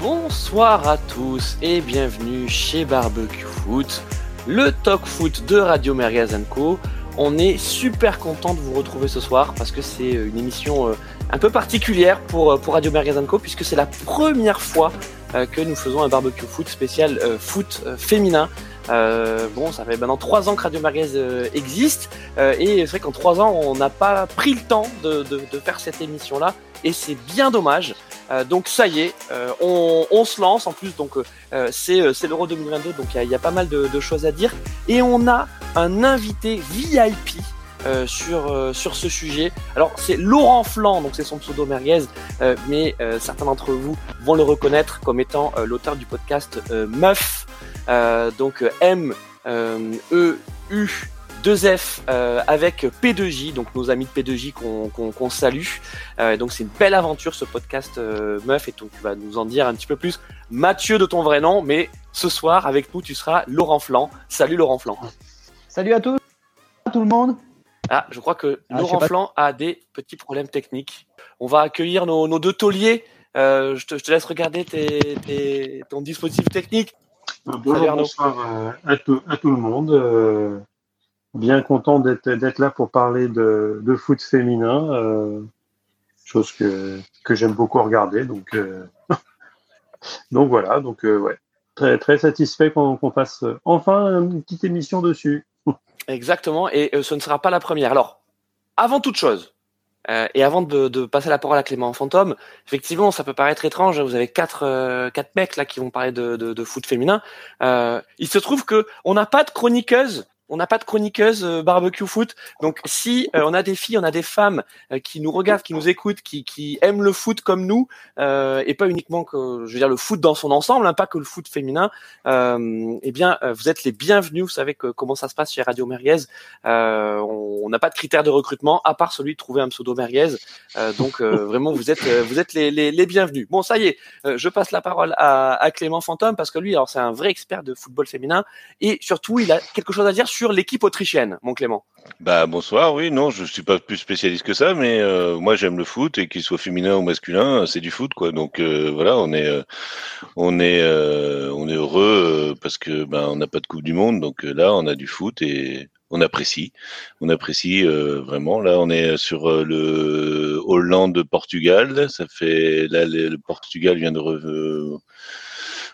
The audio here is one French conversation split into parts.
Bonsoir à tous et bienvenue chez Barbecue Foot, le talk foot de Radio Merguez Co. On est super content de vous retrouver ce soir parce que c'est une émission euh, un peu particulière pour, euh, Radio Merguez Co puisque c'est la première fois euh, que nous faisons un barbecue foot spécial foot féminin. bon, ça fait maintenant trois ans que Radio Merguez existe et c'est vrai qu'en trois ans on n'a pas pris le temps de, faire cette émission là et c'est bien dommage. Euh, donc ça y est, euh, on, se lance en plus. Donc euh, c'est l'Euro 2022, donc il y, y a, pas mal de, de, choses à dire. Et on a un invité VIP. sur sur ce sujet. Alors c'est Laurent Flan, donc c'est son pseudo merguez, mais certains d'entre vous vont le reconnaître comme étant l'auteur du podcast Meuf, donc M E U 2F euh, avec P2J, donc nos amis de P2J qu'on salue. Euh, donc c'est une belle aventure ce podcast euh, meuf et donc tu vas nous en dire un petit peu plus. Mathieu de ton vrai nom, mais ce soir avec nous tu seras Laurent Flan. Salut Laurent Flan. Salut à tous, tout le monde. Ah, je crois que ah, Laurent Flan a des petits problèmes techniques. On va accueillir nos, deux tauliers. Je te, laisse regarder ton dispositif technique. Bonjour, bonsoir à, tout, à tout le monde bien content d'être là pour parler de, de foot féminin, euh, chose que, que j'aime beaucoup regarder. Donc, euh, donc voilà, donc euh, ouais, très très satisfait qu'on fasse enfin une petite émission dessus. Exactement, et ce ne sera pas la première. Alors, avant toute chose, et avant de, de, passer la parole à Clément Fantôme, effectivement, ça peut paraître étrange. Vous avez quatre quatre mecs là qui vont parler de, de, de foot féminin. il se trouve que on n'a pas de chroniqueuse on n'a pas de chroniqueuse euh, barbecue foot. Donc si euh, on a des filles, on a des femmes euh, qui nous regardent, qui nous écoutent, qui, qui aiment le foot comme nous, et pas uniquement que je veux dire le foot dans son ensemble, hein, pas que le foot féminin, eh bien vous êtes les bienvenus. Vous savez que, comment ça se passe chez Radio Merguez. on n'a pas de critères de recrutement à part celui de trouver un pseudo Merguez. donc vraiment vous êtes vous êtes les, les, les, bienvenus. Bon ça y est, je passe la parole à, à Clément Fantôme parce que lui alors c'est un vrai expert de football féminin et surtout il a quelque chose à dire l'équipe autrichienne, mon Clément. Bah bonsoir, oui, non, je suis pas plus spécialiste que ça, mais euh, moi j'aime le foot et qu'il soit féminin ou masculin, c'est du foot quoi. Donc euh, voilà, on est, euh, on est, on est heureux parce que ben on n'a pas de coupe du monde, donc là on a du foot et on apprécie, on apprécie vraiment. Là, on est sur le Hollande-Portugal. Ça fait là le, Portugal vient de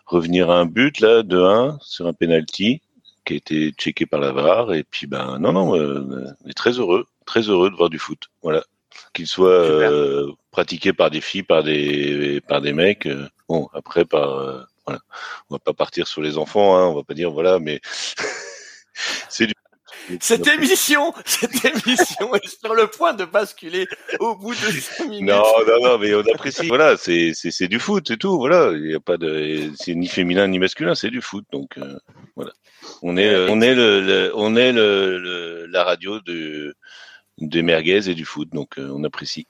revenir à un but là de 1 sur un penalty qui a été checké par la VAR. Et puis, ben, non, non, euh, on est très heureux, très heureux de voir du foot. Voilà. Qu'il soit euh, pratiqué par des filles, par des, par des mecs. Euh, bon, après, par, voilà. On va pas partir sur les enfants, hein, on va pas dire, voilà, mais c'est du cette émission, cette émission est sur le point de basculer au bout de 5 minutes. Non, non, non, mais on apprécie. Voilà, c'est, c'est, c'est du foot, c'est tout. Voilà, il y a pas de, c'est ni féminin ni masculin, c'est du foot. Donc, euh, voilà. On est, on est le, on est le, la radio de, des merguez et du foot. Donc, euh, on apprécie.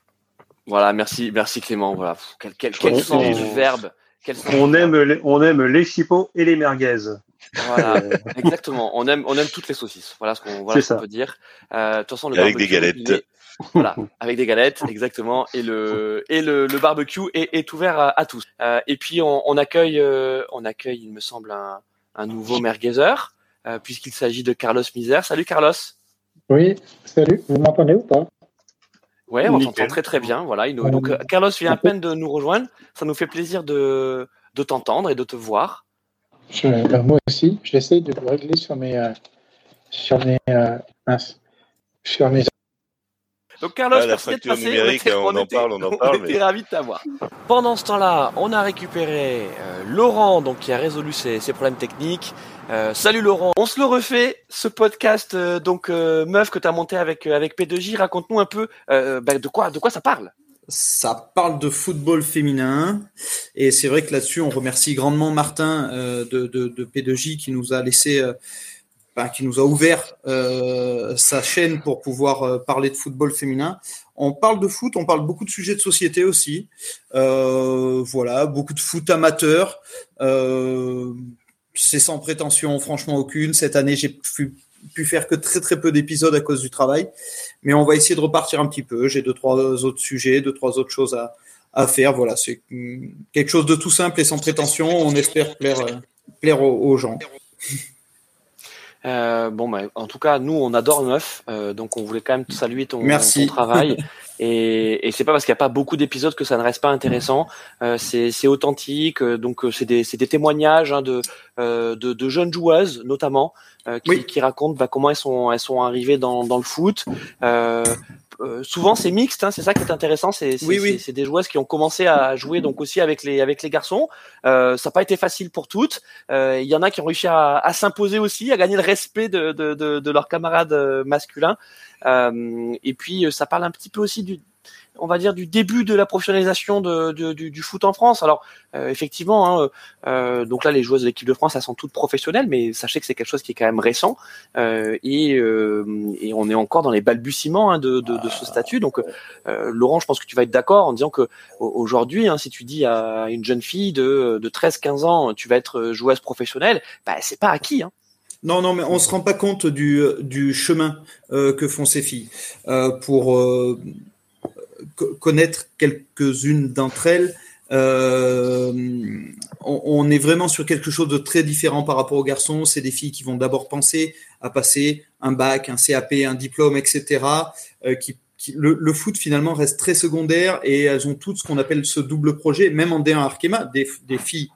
Voilà, merci, merci Clément. Voilà, quel, quel, quel sens du verbe. on aime, les, on aime les chipots et les merguez. Voilà, exactement. On aime, on aime toutes les saucisses. Voilà ce qu'on voilà peut dire. Euh, de toute façon, le avec des galettes. voilà, avec des galettes, exactement. Et le et le, le barbecue est, est ouvert à, à tous. Euh, et puis on, on accueille, euh, on accueille, il me semble, un, un nouveau merguezeur, euh, puisqu'il s'agit de Carlos Misère. Salut Carlos. Oui, salut. Vous m'entendez ou pas? Ouais, on t'entend très très bien. Voilà. Il nous, donc Carlos vient à peine de nous rejoindre. Ça nous fait plaisir de de t'entendre et de te voir. Ben, moi aussi, j'essaie de le régler sur mes, euh, sur mes, euh, sur mes. Donc Carlos, ah, merci de passer. On, était, on, en parle, on en parle. On était ravis de t'avoir. Pendant ce temps-là, on a récupéré euh, Laurent, donc qui a résolu ses, ses problèmes techniques. Euh, salut Laurent, on se le refait, ce podcast euh, donc meuf que tu as monté avec avec P2J. Raconte-nous un peu ben, de quoi de quoi ça parle ça parle de football féminin et c'est vrai que là-dessus on remercie grandement Martin euh, de, de, de, P2J qui nous a laissé euh, qui nous a ouvert euh, sa chaîne pour pouvoir parler de football féminin. On parle de foot, on parle beaucoup de sujets de société aussi. Voilà, beaucoup de foot amateur. c'est sans prétention, franchement aucune. Cette année, j'ai pu pu faire que très très peu d'épisodes à cause du travail, mais on va essayer de repartir un petit peu. J'ai deux trois autres sujets, deux trois autres choses à, à faire. Voilà, c'est quelque chose de tout simple et sans prétention. On espère plaire, plaire aux, gens. Bon, bah, en tout cas, nous, on adore Neuf, donc on voulait quand même saluer ton, ton travail. Et, et c'est pas parce qu'il n'y a pas beaucoup d'épisodes que ça ne reste pas intéressant. Euh, c'est authentique, euh, donc euh, c'est des, des, témoignages hein, de, euh, de, de, jeunes joueuses notamment euh, qui, qui, racontent bah, comment elles sont, elles sont arrivées dans, dans le foot. Souvent c'est mixte, hein, c'est ça qui est intéressant. C'est oui, oui. des joueuses qui ont commencé à jouer donc aussi avec les avec les garçons. ça n'a pas été facile pour toutes. Il y en a qui ont réussi à, à s'imposer aussi, à gagner le respect de, de, de, de leurs camarades masculins. Euh, et puis euh, ça parle un petit peu aussi du, on va dire du début de la professionnalisation de, du, du, foot en France. Alors euh, effectivement, hein, euh, donc là les joueuses de l'équipe de France elles sont toutes professionnelles, mais sachez que c'est quelque chose qui est quand même récent euh, et, et, on est encore dans les balbutiements hein, de, de, de, ce statut. Donc Laurent, je pense que tu vas être d'accord en disant que aujourd'hui, hein, si tu dis à une jeune fille de, de 13-15 ans, tu vas être joueuse professionnelle, bah, c'est pas acquis. Hein. Non, non, mais on se rend pas compte du, du chemin euh, que font ces filles euh, pour euh, connaître quelques-unes d'entre elles. Euh, on, est vraiment sur quelque chose de très différent par rapport aux garçons. C'est des filles qui vont d'abord penser à passer un bac, un CAP, un diplôme, etc. Euh, qui, le, foot finalement reste très secondaire et elles ont toutes ce qu'on appelle ce double projet, même en D1 Arkema, des filles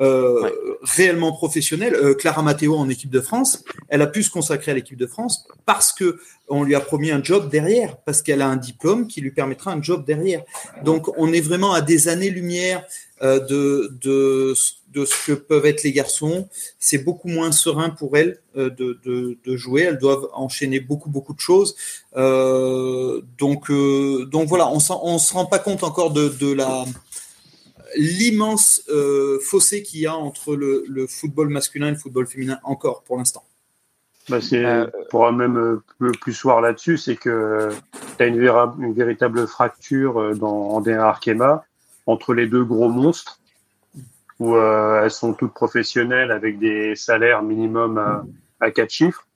euh, réellement professionnelle. Euh, Clara Matteo en équipe de France, elle a pu se consacrer à l'équipe de France parce que on lui a promis un job derrière, parce qu'elle a un diplôme qui lui permettra un job derrière. Donc on est vraiment à des années-lumière euh, de, de, de ce que peuvent être les garçons. C'est beaucoup moins serein pour elles euh, de, de, de, jouer. Elles doivent enchaîner beaucoup beaucoup de choses. Euh, donc donc voilà, on on se rend pas compte encore de, de la l'immense euh, fossé qu'il y a entre le, le, football masculin et le football féminin encore pour l'instant. Bah c'est euh, pour même euh, plus soir là-dessus, c'est que tu as une, une, véritable fracture dans en Arkema entre les deux gros monstres où euh, elles sont toutes professionnelles avec des salaires minimum à, à 4 chiffres,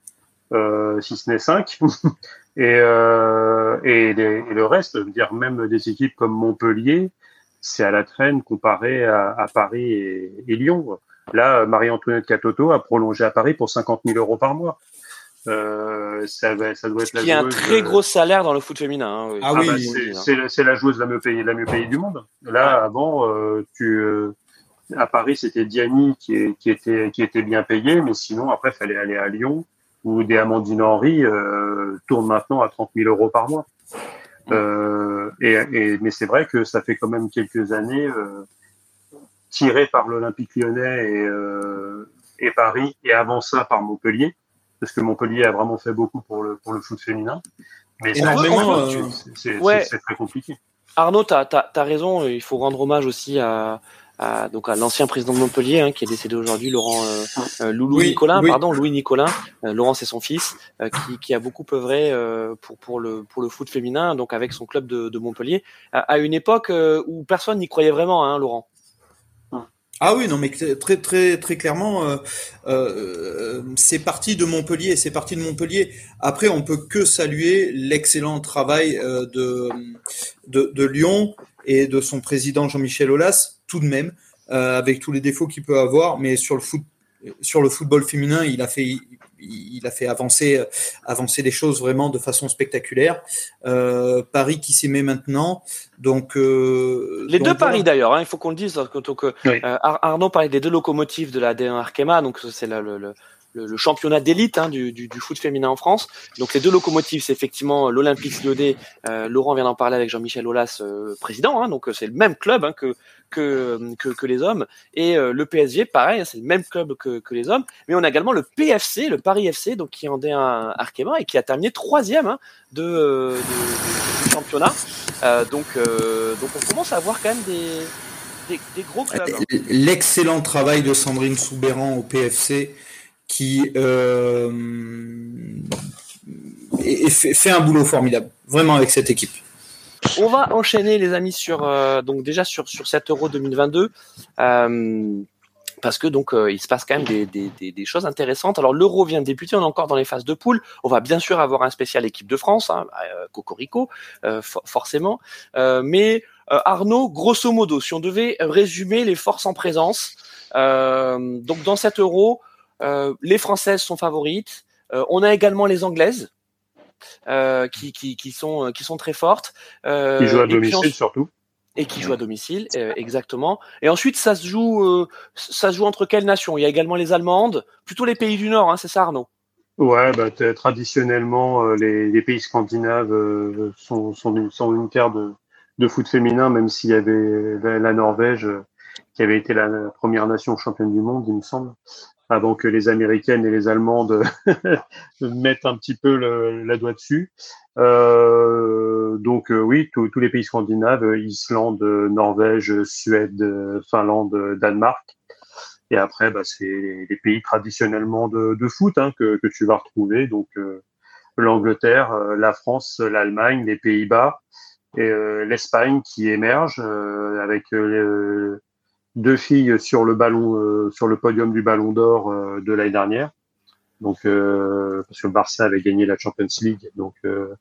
euh, si ce n'est 5. et, euh, et, les, et, le reste, dire même des équipes comme Montpellier, c'est à la traîne comparé à, à Paris et, et, Lyon. Là, Marie-Antoinette Catoto a prolongé à Paris pour 50 000 euros par mois. Euh, ça, ça, doit être la qui a un très gros salaire dans le foot féminin. Hein, oui. Ah, oui, ah bah c'est la joueuse la mieux payée, la mieux payée du monde. Là, avant, euh, tu, euh, à Paris, c'était Diani qui, qui, était, qui était bien payé, mais sinon, après, il fallait aller à Lyon, où des Amandine Henry euh, tournent maintenant à 30 000 euros par mois. Euh, et, et, mais c'est vrai que ça fait quand même quelques années euh, tiré par l'Olympique lyonnais et, euh, et, Paris, et avant ça par Montpellier, parce que Montpellier a vraiment fait beaucoup pour le, pour le foot féminin. Mais c'est ouais. très compliqué. Arnaud, tu as, as, raison, il faut rendre hommage aussi à, à, donc à l'ancien président de Montpellier hein, qui est décédé aujourd'hui, Laurent euh, euh Loulou Nicolin, pardon, Louis Nicolin. Euh, Laurent c'est son fils, euh, qui, qui, a beaucoup œuvré pour pour le pour le foot féminin, donc avec son club de, de Montpellier, à, une époque où personne n'y croyait vraiment, hein, Laurent. Ah oui, non, mais très très très clairement, euh, euh, c'est parti de Montpellier, c'est parti de Montpellier. Après, on peut que saluer l'excellent travail euh, de, de, de Lyon et de son président Jean-Michel Aulas, tout de même, euh, avec tous les défauts qu'il peut avoir, mais sur le foot, sur le football féminin, il a fait, il a fait avancer, avancer les choses vraiment de façon spectaculaire. Euh, Paris qui s'y met maintenant, donc euh, les donc, deux paris d'ailleurs, hein, il faut qu'on le dise. Donc, euh, oui. Arnaud parlait des deux locomotives de la D1 Arkema, donc c'est le, le, le, le championnat d'élite hein, du, du, du, foot féminin en France. Donc les deux locomotives, c'est effectivement l'Olympique Lyonnais. Euh, Laurent vient d'en parler avec Jean-Michel Aulas, euh, président. Hein, donc c'est le même club hein, que, que, les hommes. Et euh, le PSG, pareil, hein, c'est le même club que, les hommes. Mais on a également le PFC, le Paris FC, donc qui en est un Arkema et qui a terminé troisième hein, de, championnat. Euh, donc, donc on commence à avoir quand même des gros clubs. Hein. L'excellent travail de Sandrine Soubéran au PFC qui euh, fait, un boulot formidable, vraiment avec cette équipe. On va enchaîner les amis sur euh, donc déjà sur sur cet Euro 2022. Euh, parce que donc euh, il se passe quand même des, des, choses intéressantes. Alors l'Euro vient de débuter, on est encore dans les phases de poule. On va bien sûr avoir un spécial équipe de France, hein, euh, Cocorico, for forcément. Mais Arnaud, grosso modo, si on devait résumer les forces en présence, donc dans cet Euro, les Françaises sont favorites. on a également les Anglaises. Qui, qui, qui, sont, qui sont très fortes. qui jouent à domicile surtout et qui joue à domicile, euh, exactement. Et ensuite, ça se joue, euh, ça se joue entre quelles nations? Il y a également les Allemandes, plutôt les pays du Nord, hein, c'est ça, Arnaud? Ouais, bah, traditionnellement, euh, les, les, pays scandinaves sont, sont, sont, une terre de, de foot féminin, même s'il y avait la, Norvège qui avait été la, première nation championne du monde, il me semble, avant que les Américaines et les Allemandes mettent un petit peu la doigt dessus. Euh, donc euh, oui, tous les pays scandinaves, euh, Islande, Norvège, Suède, Finlande, Danemark. Et après, bah, c'est les pays traditionnellement de, foot hein, que, tu vas retrouver. Donc l'Angleterre, la France, l'Allemagne, les Pays-Bas et l'Espagne qui émerge avec deux filles sur le ballon, sur le podium du Ballon d'Or de l'année dernière. Donc, euh, parce que Barça avait gagné la Champions League, donc euh,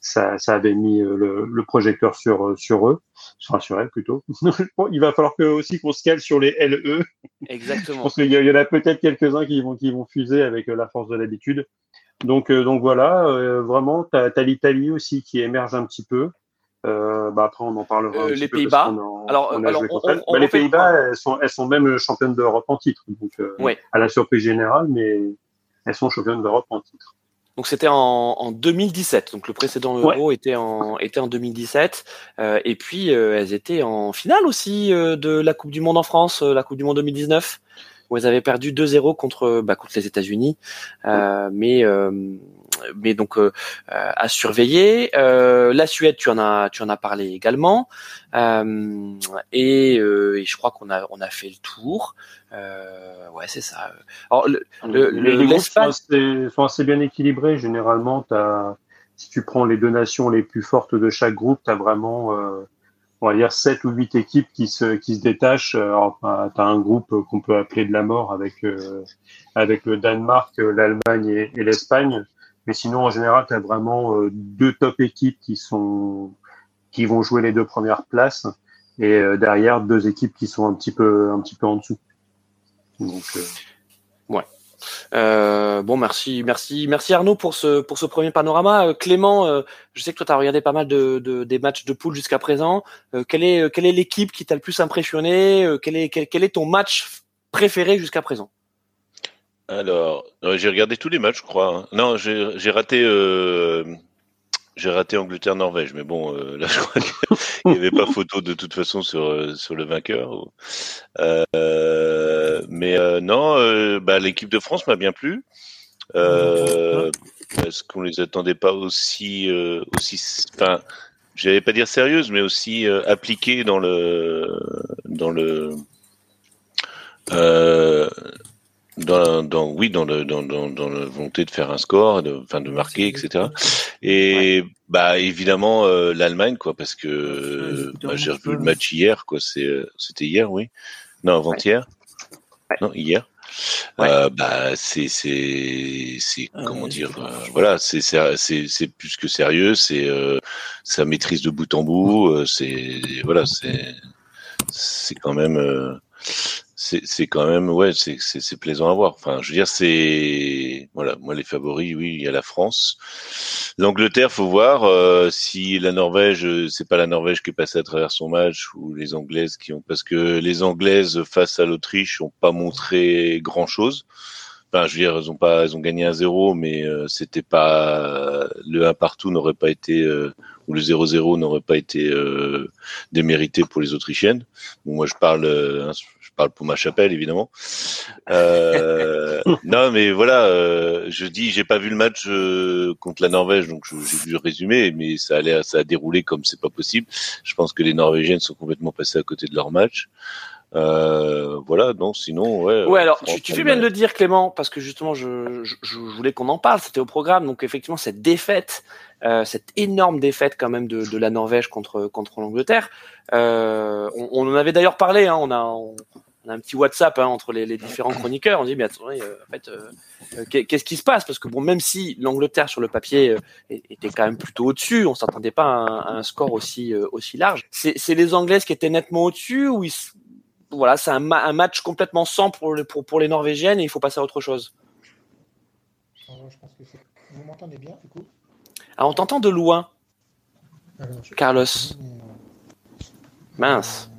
ça, ça, avait mis euh, le, le, projecteur sur sur eux, enfin sur elles plutôt. il va falloir que, aussi qu'on se cale sur les LE. Exactement. Je pense qu'il y, en a peut-être quelques-uns qui vont qui vont fuser avec la force de l'habitude. Donc donc voilà, vraiment, tu as, l'Italie aussi qui émerge un petit peu. Euh, bah après, on en parlera. les Pays-Bas. Alors, alors bah, les Pays-Bas, elles sont, elles sont même championnes d'Europe en titre. Donc, ouais. à la surprise générale, mais elles sont championnes d'Europe en titre. Donc c'était en, en, 2017. Donc le précédent Euro était en était en 2017. Euh, et puis euh, elles étaient en finale aussi euh, de la Coupe du Monde en France, euh, la Coupe du Monde 2019, où elles avaient perdu 2-0 contre bah, contre les États-Unis. mais mais donc à surveiller. la Suède, tu en as tu en as parlé également. Et, et, je crois qu'on a on a fait le tour. Euh, ouais, c'est ça. Alors, le, le, les groupes sont assez, sont assez, bien équilibrés. Généralement, as, si tu prends les deux nations les plus fortes de chaque groupe, tu as vraiment, euh, on va dire, sept ou huit équipes qui se, qui se détachent. Alors, tu as un groupe qu'on peut appeler de la mort avec, euh, avec le Danemark, l'Allemagne et, et l'Espagne. Mais sinon, en général, tu as vraiment euh, deux top équipes qui sont qui vont jouer les deux premières places et euh, derrière deux équipes qui sont un petit peu un petit peu en dessous. Euh, ouais. Bon, merci, merci, merci Arnaud pour ce pour ce premier panorama. Clément, je sais que toi tu as regardé pas mal de, de, des matchs de poule jusqu'à présent. Quelle est l'équipe qui t'a le plus impressionné? Quel, quel, est ton match préféré jusqu'à présent? Alors, j'ai regardé tous les matchs, je crois. Hein. Non, j'ai raté j'ai raté Angleterre-Norvège, mais bon, euh, là je crois qu'il n'y avait pas photo de toute façon sur euh, le vainqueur. Euh, mais euh, non, euh, bah, l'équipe de France m'a bien plu. parce qu'on les attendait pas aussi aussi, enfin, j'allais pas dire sérieuse, mais aussi appliquée dans le dans le dans, dans, oui, dans, le, dans, dans, dans la volonté de faire un score, de, enfin, de marquer, etc. Et bah évidemment euh, l'Allemagne, quoi, parce que bah, j'ai revu le match hier, quoi. C'est, euh, c'était hier, oui. Non, avant-hier. Non, hier. Euh, bah c'est c'est c'est ah comment dire euh, voilà c'est c'est c'est plus que sérieux c'est euh, ça maîtrise de bout en bout c'est voilà c'est c'est quand même c'est quand même ouais c'est plaisant à voir. Enfin je veux dire c'est voilà moi les favoris oui il y a la France. l'Angleterre faut voir euh, si la Norvège c'est pas la Norvège qui est passée à travers son match ou les Anglaises qui ont parce que les Anglaises face à l'Autriche ont pas montré grand chose enfin je veux dire elles ont pas elles ont gagné un zéro mais euh, c'était pas le 1 partout n'aurait pas été euh, ou le 0-0 n'aurait pas été démérité pour les Autrichiennes. Bon, moi je parle, hein, parle pour ma chapelle évidemment. Euh, non, mais voilà, euh, je dis, j'ai pas vu le match euh, contre la Norvège, donc j'ai vu le résumé, mais ça a ça a déroulé comme c'est pas possible. Je pense que les Norvégiennes sont complètement passées à côté de leur match. Euh, voilà, donc sinon, ouais. Ouais, alors tu, tu fais bien de le dire, Clément, parce que justement, je, je, je voulais qu'on en parle. C'était au programme, donc effectivement, cette défaite, euh, cette énorme défaite quand même de, de la Norvège contre contre l'Angleterre. Euh, on, on, en avait d'ailleurs parlé. Hein, on a on a un petit WhatsApp hein, entre les, les, différents chroniqueurs. On dit, mais attendez, euh, en fait, euh, euh, qu'est-ce qui se passe? Parce que bon, même si l'Angleterre sur le papier était quand même plutôt au-dessus, on s'attendait pas à un, à un, score aussi aussi large. C'est les Anglaises qui étaient nettement au-dessus ou ils, voilà, c'est un, un, match complètement sans pour, pour, pour les Norvégiennes et il faut passer à autre chose. Je pense que vous m'entendez bien du coup? Ah, on t'entend de loin, Alors, je- Carlos. Euh, Mince.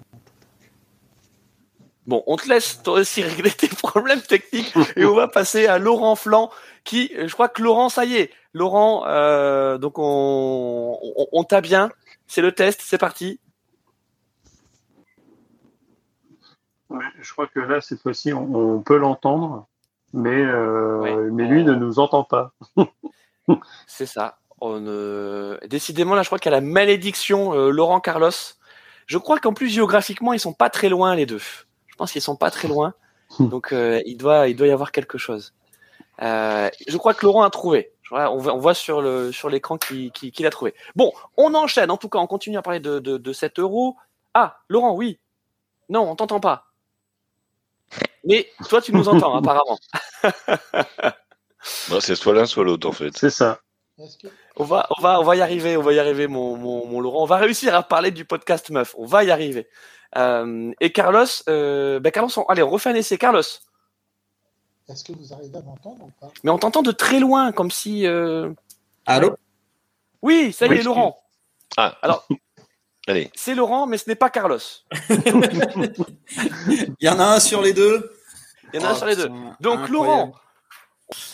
Bon, on te laisse toi aussi régler tes problèmes techniques et on va passer à Laurent Flan qui, je crois que Laurent, ça y est, Laurent, euh, donc on, on, on t'a bien, c'est le test, c'est parti. Ouais, je crois que là, cette fois-ci, on, on peut l'entendre, mais, euh, Ouais. mais lui ne nous entend pas. C'est ça. On, euh, Décidément, là, je crois qu'il y a la malédiction euh, Laurent Carlos. Je crois qu'en plus, géographiquement, ils sont pas très loin, les deux. Je pense qu'ils sont pas très loin. Donc, il, doit, il doit y avoir quelque chose. Je crois que Laurent a trouvé. On voit, sur le sur l'écran qu'il qui, qu'il a trouvé. Bon, on enchaîne. En tout cas, on continue à parler de, de, de 7 euros. Ah, Laurent, oui. Non, on t'entend pas. Mais toi, tu nous entends, apparemment. Bon, c'est soit l'un, soit l'autre, en fait. C'est ça. On va, on va, on va y arriver, on va y arriver, mon, mon, mon Laurent. On va réussir à parler du podcast meuf. On va y arriver. Euh, et Carlos, euh, ben Carlos, on- allez, on refait un essai, Carlos. est-ce que vous arrivez à m'entendre ou pas? Mais on t'entend de très loin, comme si. euh, Allô? Oui, ça y Oui, est, Laurent. Ah, Alors- Allez. C'est Laurent, mais ce n'est pas Carlos. Il y en a un sur les deux Il y en a un Oh, sur les deux. Donc incroyable. Laurent,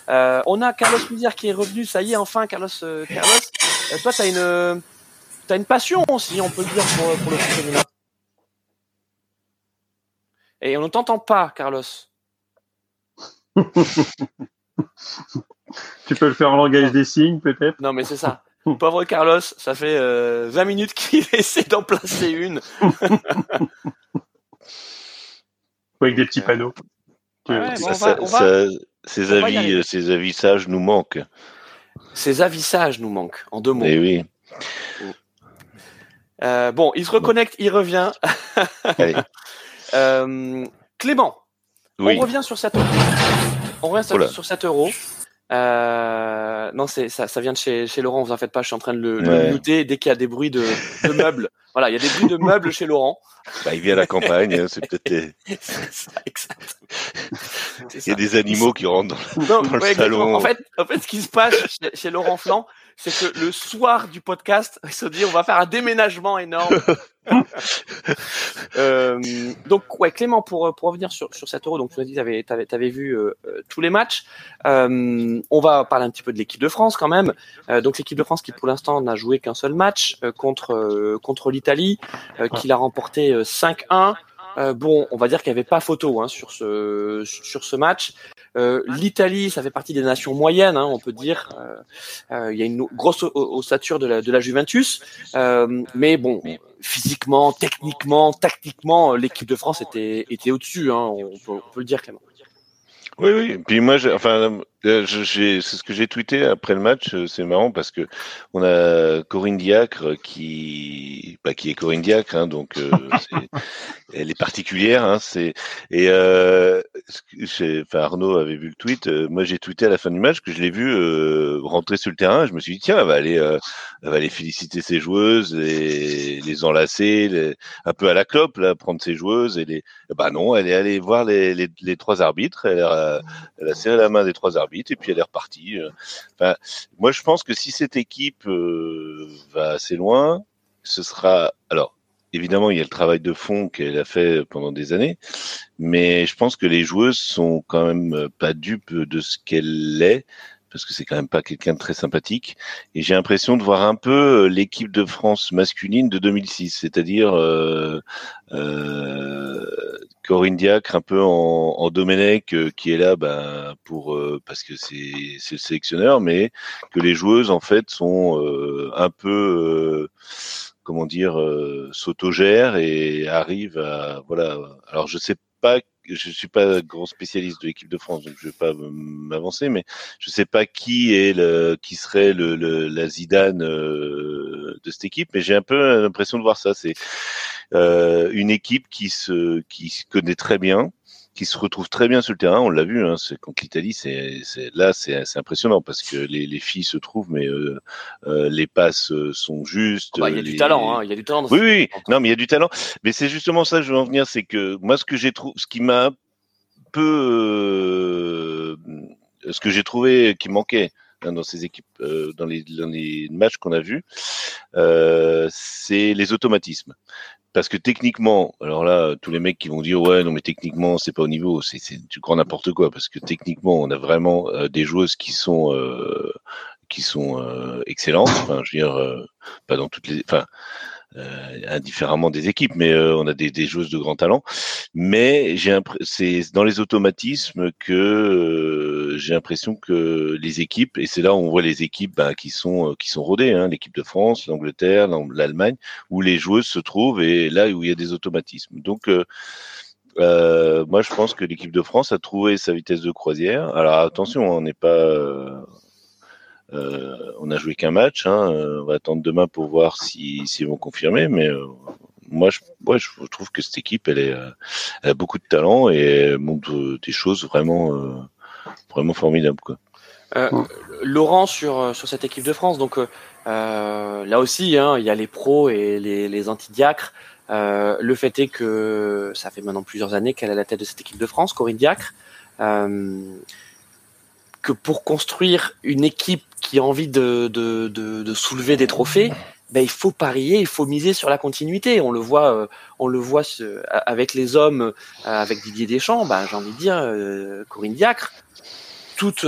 euh, on a Carlos Muzière qui est revenu. Ça y est, enfin, Carlos. euh, Carlos, Euh, toi, t'as une, euh, t'as une passion aussi, on peut le dire pour, pour le féminin. Et on ne t'entend pas, Carlos. Tu peux le faire en langage des signes, peut-être? Non, mais c'est ça. Pauvre Carlos, ça fait euh, 20 minutes qu'il essaie d'en placer une. Ou avec des petits panneaux. Ouais, Ça- ça- va- ça- ces avis, ces avis sages nous manquent. Ces avissages nous manquent, en deux mots. Eh oui. Euh, bon, il se reconnecte, il revient. Allez. Euh, Clément, Oui. on revient sur 7 euros. On revient sur, Oula. sur 7 euros. Euh, non, c'est ça, ça vient de chez, chez Laurent. Vous en faites pas, je suis en train de le, le Ouais. muter dès qu'il y a des bruits de, de meubles. Voilà, il y a des bruits de meubles chez Laurent. Bah, il vit à la campagne, hein, c'est peut-être ça, exact. C'est il y a des animaux qui rentrent dans Non, dans le ouais, exactement. salon. En fait, en fait, ce qui se passe chez, chez Laurent Flan, c'est que le soir du podcast, il se dit on va faire un déménagement énorme. Euh, donc ouais, Clément, pour pour revenir sur sur 7 euros, donc tu as dit t'avais t'avais t'avais vu euh, euh, tous les matchs. Euh, on va parler un petit peu de l'équipe de France quand même. Euh, donc l'équipe de France qui pour l'instant n'a joué qu'un seul match euh, contre euh, contre l'Italie, euh, qui l'a remporté euh, 5-1. Euh, bon, on va dire qu'il n'y avait pas photo hein, sur ce sur ce match. Euh, L'Italie, ça fait partie des nations moyennes, hein, on peut dire. Euh, euh, Il y a une grosse ossature de la, de la Juventus, Euh, mais bon, physiquement, techniquement, tactiquement, l'équipe de France était était au-dessus. Hein, on, peut, on peut le dire, Clément. Oui, oui. Puis moi, j'ai- enfin, euh, c'est ce que j'ai tweeté après le match. euh, C'est marrant parce que on a Corinne Diacre qui, bah, qui est Corinne Diacre, hein, donc euh, elle est particulière. Hein, c'est et euh, enfin, Arnaud avait vu le tweet. euh, moi, j'ai tweeté à la fin du match que je l'ai vu euh, rentrer sur le terrain. Je me suis dit tiens, elle va aller, euh, elle va aller féliciter ses joueuses, les, les enlacer, les- un peu à la clope, là, prendre ses joueuses et les. Bah non, elle est allée voir les, les, les trois arbitres. Elle a, elle a serré la main des trois arbitres et puis elle est repartie. euh. Moi, je pense que si cette équipe euh, va assez loin, ce sera. Alors, évidemment, il y a le travail de fond qu'elle a fait pendant des années, mais je pense que les joueuses sont quand même pas dupes de ce qu'elle est. Parce que c'est quand même pas quelqu'un de très sympathique. Et j'ai l'impression de voir un peu l'équipe de France masculine de 2006, c'est-à-dire euh, euh, Corinne Diacre un peu en, en Domenech euh, qui est là ben, pour euh, parce que c'est le sélectionneur, mais que les joueuses en fait sont euh, un peu comment dire s'autogèrent et arrivent à voilà. Alors je sais pas, je suis pas grand spécialiste de l'équipe de France, donc je vais pas m'avancer, mais je sais pas qui est le qui serait le, la Zidane euh, de cette équipe, mais j'ai un peu l'impression de voir ça. C'est une équipe qui se qui se connaît très bien, qui se retrouve très bien sur le terrain. On l'a vu, hein, c'est contre l'Italie, c'est là, c'est impressionnant parce que les, les, filles se trouvent, mais euh, euh, les passes euh, sont justes. Bah, il y a du talent, hein, il y a du talent. oui, oui, non, mais il y a du talent. Mais c'est justement ça que je veux en venir, c'est que moi, ce que j'ai trouvé, ce qui m'a un peu, ce que j'ai trouvé qui manquait hein, dans ces équipes, dans les, dans, les, matchs qu'on a vus, euh, c'est les automatismes parce que techniquement, alors là, tous les mecs qui vont dire ouais, non mais techniquement c'est pas au niveau, c'est du grand n'importe quoi, parce que techniquement on a vraiment euh, des joueuses qui sont euh, qui sont euh, excellentes. Enfin, je veux dire, pas dans toutes les, enfin, euh, indifféremment des équipes, mais euh, on a des, des, joueuses de grand talent. Mais j'ai c'est dans les automatismes que euh, j'ai l'impression que les équipes, et c'est là où on voit les équipes bah, qui sont qui sont rodées, hein, l'équipe de France, l'Angleterre, l'Allemagne, où les joueuses se trouvent et là où il y a des automatismes. Donc euh, moi, je pense que l'équipe de France a trouvé sa vitesse de croisière. Alors attention, on n'est pas, euh, on a joué qu'un match. Hein, euh, on va attendre demain pour voir s'ils si, vont confirmer. Mais euh, moi, je, je trouve que cette équipe, elle, est, elle a beaucoup de talent et elle montre des choses vraiment, vraiment formidables. Quoi. Laurent sur, sur cette équipe de France. Donc là aussi, hein, il y a les pros et les, les antidiacres. Euh, le fait est que ça fait maintenant plusieurs années qu'elle est à la tête de cette équipe de France, Corinne Diacre. Que pour construire une équipe qui a envie de, de, de, de soulever des trophées, ben, il faut parier, il faut miser sur la continuité. On le voit, euh, on le voit avec les hommes, euh, avec Didier Deschamps. Ben, j'ai envie de dire euh, Corinne Diacre. Toute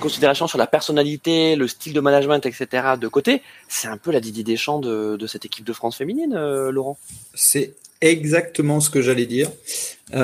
considération sur la personnalité, le style de management, etc. de côté, c'est un peu la Didier Deschamps de, de cette équipe de France féminine, Laurent. C'est exactement ce que j'allais dire. les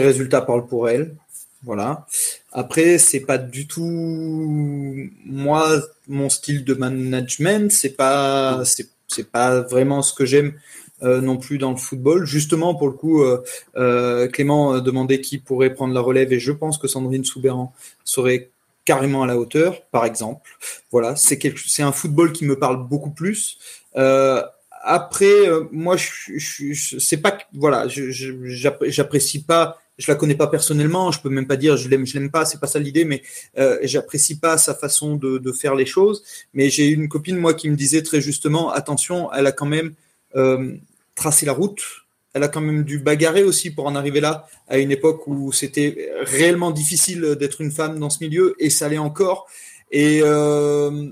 résultats parlent pour elle. Voilà. Après, c'est pas du tout moi mon style de management. C'est pas c'est pas vraiment ce que j'aime euh, non plus dans le football. Justement, pour le coup, euh, euh, Clément demandait qui pourrait prendre la relève et je pense que Sandrine Soubéran serait carrément à la hauteur, par exemple. Voilà, c'est c'est un football qui me parle beaucoup plus. après, moi, je, je, c'est pas voilà, j'apprécie pas je la connais pas personnellement, je peux même pas dire je l'aime, je l'aime pas, c'est pas ça l'idée, mais euh, j'apprécie pas sa façon de, faire les choses. Mais j'ai une copine moi qui me disait très justement, attention, elle a quand même euh, tracé la route, elle a quand même dû bagarrer aussi pour en arriver là, à une époque où c'était réellement difficile d'être une femme dans ce milieu, et ça l'est encore. Et, euh,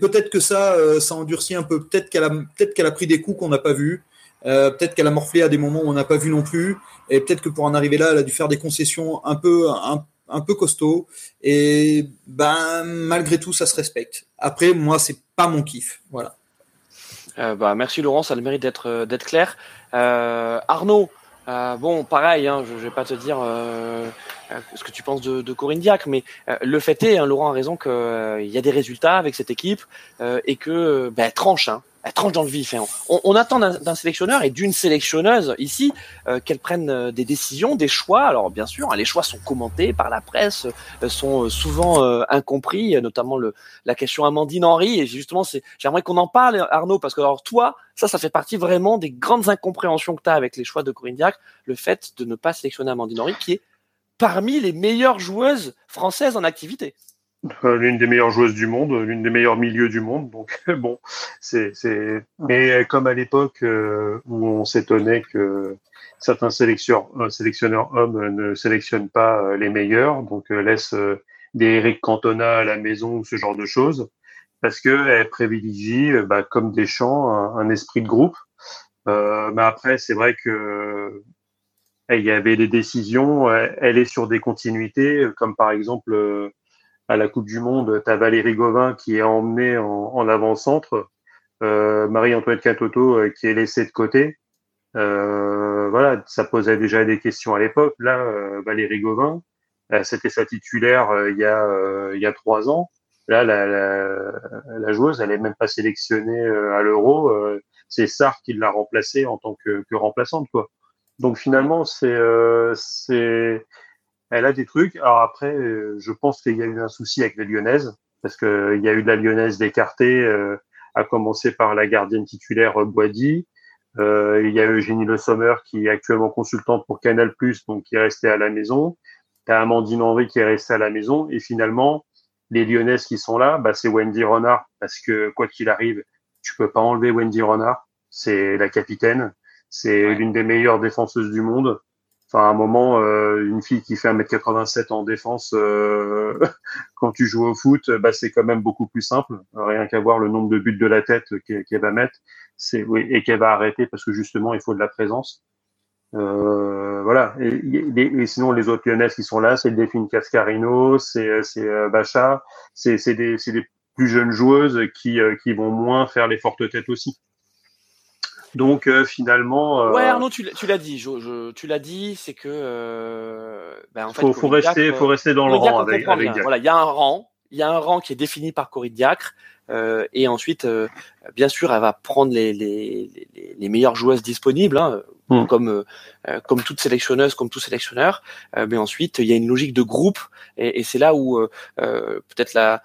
peut-être que ça, euh, ça endurcit un peu. Peut-être qu'elle a, peut-être qu'elle a pris des coups qu'on n'a pas vus. Euh, peut-être qu'elle a morflé à des moments où on n'a pas vu non plus. Et peut-être que pour en arriver là, elle a dû faire des concessions un peu, un, peu costauds. Et ben, malgré tout, ça se respecte. Après, moi, c'est pas mon kiff. Voilà. Euh, bah, merci Laurent, ça a le mérite d'être euh, d'être clair. Arnaud, bon, pareil, hein, je, je vais pas te dire ce que tu penses de, Corinne Diacre, mais le fait est, hein, Laurent a raison qu'il y a des résultats avec cette équipe et que ben, tranche. Hein, elle tranche dans le vif. Hein. On, attend d'un sélectionneur et d'une sélectionneuse ici euh, qu'elle prenne euh, des décisions, des choix. Alors bien sûr, hein, les choix sont commentés par la presse, euh, sont souvent incompris, notamment le, la question Amandine Henry. Et justement, j'aimerais qu'on en parle, Arnaud, parce que alors toi, ça, ça fait partie vraiment des grandes incompréhensions que tu as avec les choix de Corinne Diacre, le fait de ne pas sélectionner Amandine Henry, qui est parmi les meilleures joueuses françaises en activité. Euh, l'une des meilleures joueuses du monde, l'une des meilleurs milieux du monde. Donc bon, c'est c'est. Mais comme à l'époque euh, où on s'étonnait que certains sélectionneurs, euh, sélectionneurs hommes ne sélectionnent pas les meilleurs, donc laissent des Eric Cantona à la maison ou ce genre de choses, parce que elle privilégie, bah, comme des champs, un, esprit de groupe. mais après, c'est vrai que il y avait des décisions. Elle est sur des continuités, comme par exemple à la Coupe du Monde, tu as Valérie Gauvin qui est emmenée en, en avant-centre, euh, Marie-Antoinette Catoto euh, qui est laissée de côté. Euh, voilà, ça posait déjà des questions à l'époque. Là, Valérie Gauvin, c'était sa titulaire il y a il y a trois ans. Là, la, joueuse, elle est même pas sélectionnée à l'Euro. c'est Sarr qui l'a remplacée en tant que, que remplaçante, quoi. Donc finalement, c'est c'est elle a des trucs. Alors après, euh, je pense qu'il y a eu un souci avec les Lyonnaises parce qu'il y a eu de la Lyonnaise d'écarter euh, à commencer par la gardienne titulaire Boidi. Euh, il y a Eugénie Le Sommer qui est actuellement consultante pour Canal+, donc qui est restée à la maison. Tu as Amandine Henry qui est restée à la maison. Et finalement, les Lyonnaises qui sont là, bah, c'est Wendy Renard, parce que quoi qu'il arrive, tu peux pas enlever Wendy Renard. C'est la capitaine. C'est l'une des meilleures défenseuses du monde. Enfin, à un moment, euh, une fille qui fait 1m87 en défense, euh, quand tu joues au foot, bah, c'est quand même beaucoup plus simple. Rien qu'à voir le nombre de buts de la tête qu'elle va mettre, c'est oui, et qu'elle va arrêter parce que justement, il faut de la présence. Euh, voilà. Et, sinon, les autres lyonnaises qui sont là, c'est Delphine Cascarino, c'est c'est euh, Bacha, c'est des c'est des plus jeunes joueuses qui qui vont moins faire les fortes têtes aussi. Donc euh, finalement. Euh, ouais, Arnaud, tu, l'as dit. Je, tu l'as dit, c'est que. Euh, ben, en fait, faut, faut rester, faut rester dans le rang avec, avec Voilà, il y a un rang, il y a un rang qui est défini par Corinne Diacre. Euh, et ensuite, bien sûr, elle va prendre les, les, les, les meilleures joueuses disponibles, hein, hmm. comme comme toute sélectionneuse, comme tout sélectionneur. mais ensuite, il y a une logique de groupe, et, et c'est là où peut-être la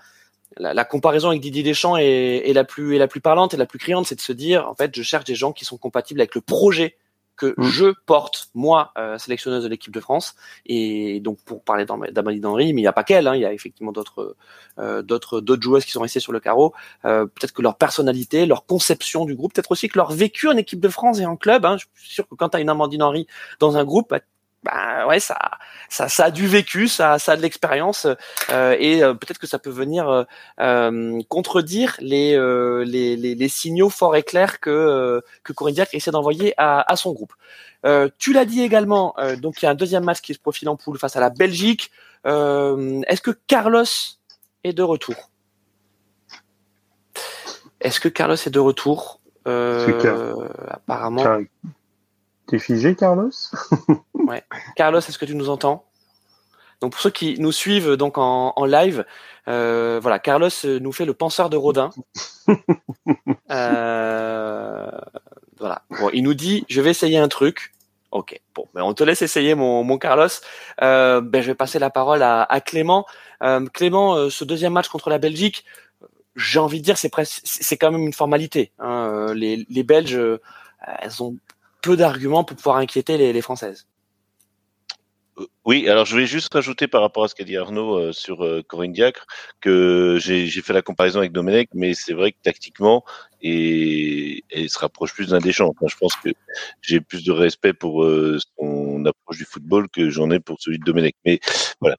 la, comparaison avec Didier Deschamps est, la plus est la plus parlante et la plus criante, c'est de se dire en fait je cherche des gens qui sont compatibles avec le projet que mm. je porte moi euh, sélectionneuse de l'équipe de France. Et donc pour parler d'Amalie Henry mais il n'y a pas qu'elle hein, il y a effectivement d'autres euh, d'autres d'autres joueuses qui sont restées sur le carreau. Euh, peut-être que leur personnalité leur conception du groupe peut-être aussi que leur vécu en équipe de France et en club hein, je suis sûr que quand tu as une Amandine Henry dans un groupe bah, bah ouais, ça, ça, ça a du vécu, ça, ça a de l'expérience, euh, et euh, peut-être que ça peut venir euh, contredire les, les, les, les, signaux forts et clairs que que Corinne Diacre essaie d'envoyer à, à, son groupe. tu l'as dit également, donc il y a un deuxième match qui se profile en poule face à la Belgique. Est-ce que Carlos est de retour? Est-ce que Carlos est de retour? Apparemment. T'es figé, Carlos Ouais. Carlos, est-ce que tu nous entends? Donc pour ceux qui nous suivent donc en, live, euh, voilà, Carlos euh, nous fait le penseur de Rodin. Euh, voilà. Bon, il nous dit, je vais essayer un truc. Ok. Bon, mais on te laisse essayer, mon, mon Carlos. ben, je vais passer la parole à, à Clément. Clément, ce deuxième match contre la Belgique, j'ai envie de dire, c'est presque, c'est quand même une formalité. Hein. Les, les Belges, elles ont peu d'arguments pour pouvoir inquiéter les, Françaises. Euh, oui, alors je vais juste rajouter par rapport à ce qu'a dit Arnaud euh, sur euh, Corinne Diacre que j'ai fait la comparaison avec Domenech, mais c'est vrai que tactiquement, et, elle se rapproche plus d'un Deschamps. Enfin, je pense que j'ai plus de respect pour son approche du football que j'en ai pour celui de Domenech. Mais voilà.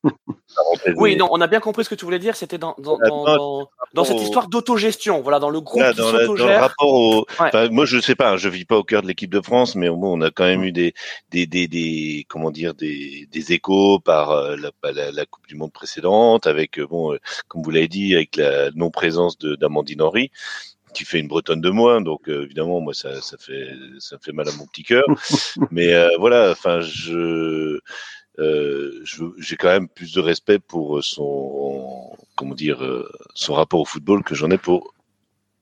oui, non, on a bien compris ce que tu voulais dire. C'était dans, dans, dans, dans, cette histoire d'autogestion, voilà, dans le groupe qui s'autogère. rapport au, moi, je sais pas, je vis pas au cœur de l'équipe de France, mais au moins, on a quand même eu des, des, des, des comment dire, des, des échos par euh, la, la, la, Coupe du Monde précédente, avec euh, bon, euh, comme vous l'avez dit, avec la non présence d'Amandine Henry qui fait une bretonne de moins, donc évidemment moi ça, ça fait ça fait mal à mon petit cœur, mais voilà, enfin je euh, j'ai quand même plus de respect pour son comment dire son rapport au football que j'en ai pour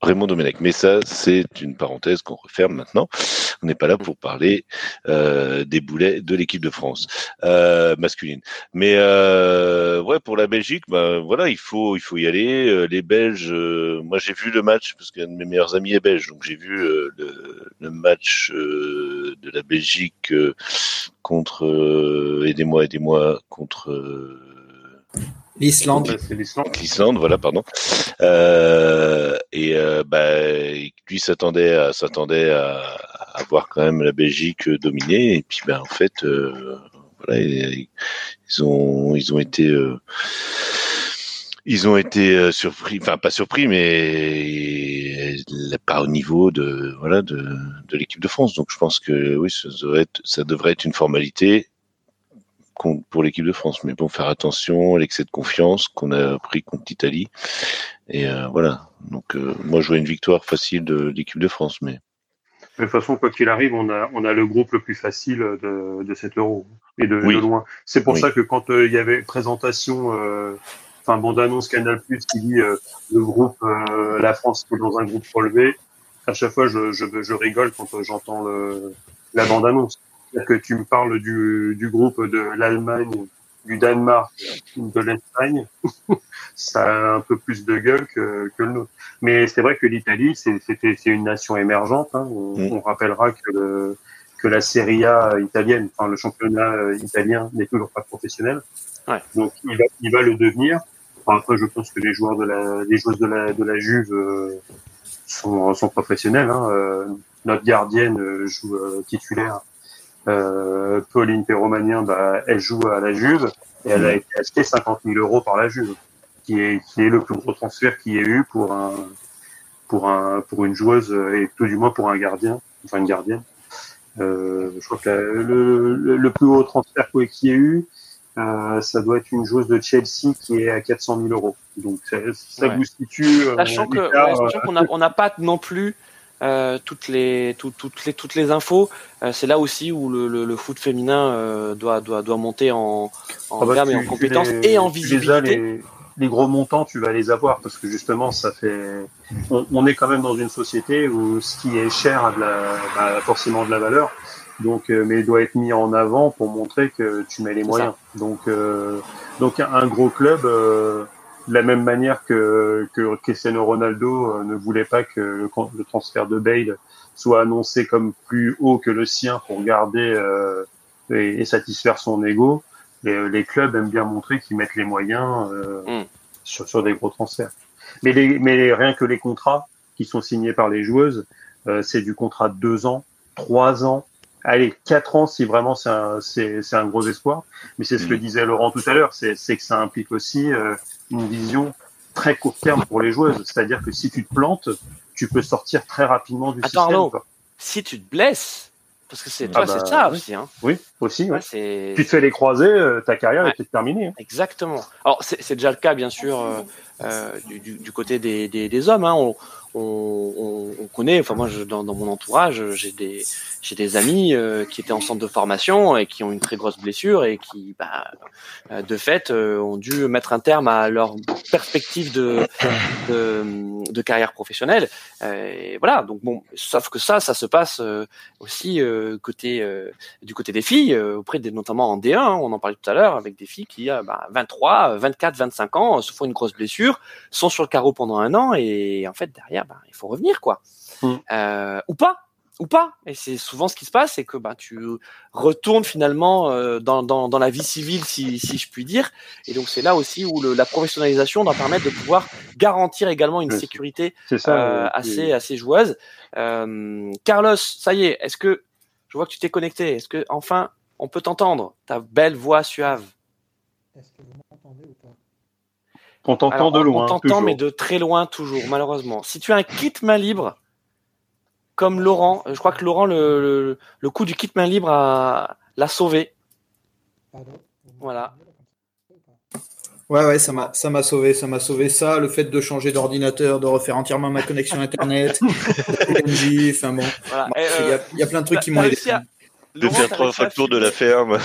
Raymond Domenech. Mais ça, c'est une parenthèse qu'on referme maintenant. On n'est pas là pour parler euh, des boulets de l'équipe de France euh, masculine. Mais euh, ouais, pour la Belgique, ben voilà, il faut il faut y aller. Euh, les Belges, moi j'ai vu le match parce qu'un de mes meilleurs amis est belge, donc j'ai vu le, le, match de la Belgique contre aidez-moi aidez-moi contre L'Islande. L'Islande, voilà, pardon. Euh, et euh, bah, lui s'attendait à s'attendait à, à, voir quand même la Belgique dominer. Et puis, ben en fait, euh, voilà, ils ont ils ont été euh, ils ont été euh, surpris, enfin pas surpris, mais pas au niveau de voilà de, de l'équipe de France. Donc je pense que oui, ça devrait être, ça devrait être une formalité pour l'équipe de France. Mais bon, faire attention à l'excès de confiance qu'on a pris contre l'Italie. Et euh, voilà. Donc, euh, moi, je vois une victoire facile de l'équipe de France. Mais... De toute façon, quoi qu'il arrive, on a, on a le groupe le plus facile de, de cet euro. Et de, loin. C'est pour ça que quand euh, il y avait présentation, enfin, bande-annonce Canal Plus qui dit le groupe, la France est dans un groupe relevé, à chaque fois, je, je, je rigole quand j'entends la bande-annonce que tu me parles du, du groupe de l'Allemagne du Danemark, de l'Espagne, ça a un peu plus de gueule que, que le nôtre. Mais c'est vrai que l'Italie, c'est une nation émergente. Hein. On, mm. on, rappellera que, le, que la Serie A italienne, enfin le championnat euh, italien n'est toujours pas professionnel. Ouais. Donc il va, il va le devenir. Enfin, après, je pense que les joueurs de la, les joueuses de la, de la Juve euh, sont, sont professionnels. Hein. Euh, notre gardienne joue titulaire euh, Pauline Perromanien, bah, elle joue à la Juve et elle a été achetée 50 000 euros par la Juve, qui est, qui est le plus gros transfert qu'il y ait eu pour un, pour un, pour une joueuse et tout du moins pour un gardien, enfin une gardienne. Euh, je crois que le, le, plus haut transfert qu'il y ait eu, euh, ça doit être une joueuse de Chelsea qui est à 400 000 euros. Donc ça, ça vous situe. Euh, sachant ouais, qu'on n'a on n'a pas non plus euh, toutes les toutes les toutes les infos. Euh, c'est là aussi où le, le, le foot féminin euh, doit doit doit monter en en ah bah, et en compétences et en visibilité. Les, les, gros montants, tu vas les avoir parce que justement, ça fait. On, on, est quand même dans une société où ce qui est cher a de la bah, forcément de la valeur. Donc, mais il doit être mis en avant pour montrer que tu mets les moyens. Donc, donc un gros club de la même manière que, que Cristiano Ronaldo euh, ne voulait pas que le, le, transfert de Bale soit annoncé comme plus haut que le sien pour garder euh, et, et, satisfaire son ego, les, les, clubs aiment bien montrer qu'ils mettent les moyens euh, mm. sur, sur des gros transferts. Mais, les, mais rien que les contrats qui sont signés par les joueuses, euh, c'est du contrat de deux ans, trois ans, allez, quatre ans si vraiment c'est un, c'est, c'est un gros espoir. Mais c'est ce que mm. disait Laurent tout à l'heure, c'est, c'est que ça implique aussi euh, une vision très court terme pour les joueuses. C'est-à-dire que si tu te plantes, tu peux sortir très rapidement du Attends, système. Quoi. Si tu te blesses, parce que c'est ah bah, c'est ça aussi. Hein. Oui, aussi. Ouais. Ouais, tu te fais les croisés, euh, ta carrière ouais. est terminée. Hein. Exactement. Alors c'est déjà le cas, bien sûr, euh, euh, du, du, du, côté des, des, des hommes. Hein. On, on, on, connaît, enfin moi je, dans, dans, mon entourage, j'ai des j'ai des amis euh, qui étaient en centre de formation et qui ont une très grosse blessure et qui, bah, euh, de fait, euh, ont dû mettre un terme à leur perspective de de, de carrière professionnelle. Et voilà, donc bon, sauf que ça, ça se passe aussi côté du côté des filles, auprès des notamment en D1, hein, on en parlait tout à l'heure, avec des filles qui, bah, 23, 24, 25 ans, se font une grosse blessure, sont sur le carreau pendant un an et en fait derrière bah, il faut revenir quoi. Mmh. Euh, ou pas, ou pas. Et c'est souvent ce qui se passe, c'est que bah, tu retournes finalement euh, dans, dans, dans, la vie civile, si, si je puis dire. Et donc c'est là aussi où le, la professionnalisation doit permettre de pouvoir garantir également une sécurité ça, euh, assez, assez joueuse. Euh, Carlos, ça y est, est-ce que je vois que tu t'es connecté Est-ce que enfin on peut t'entendre? Ta belle voix suave. Est-ce que vous m'entendez ou pas? On t'entend de loin. On t'entend, mais de très loin toujours, malheureusement. Si tu as un kit main libre, comme Laurent, je crois que Laurent, le, le, le coup du kit main libre l'a sauvé. Voilà. Ouais, ouais, ça m'a, ça m'a sauvé, ça m'a sauvé ça, le fait de changer d'ordinateur, de refaire entièrement ma connexion internet, enfin bon, voilà. il euh, y, y, a plein de trucs qui m'ont aidé. À, de faire trois factures de la ferme.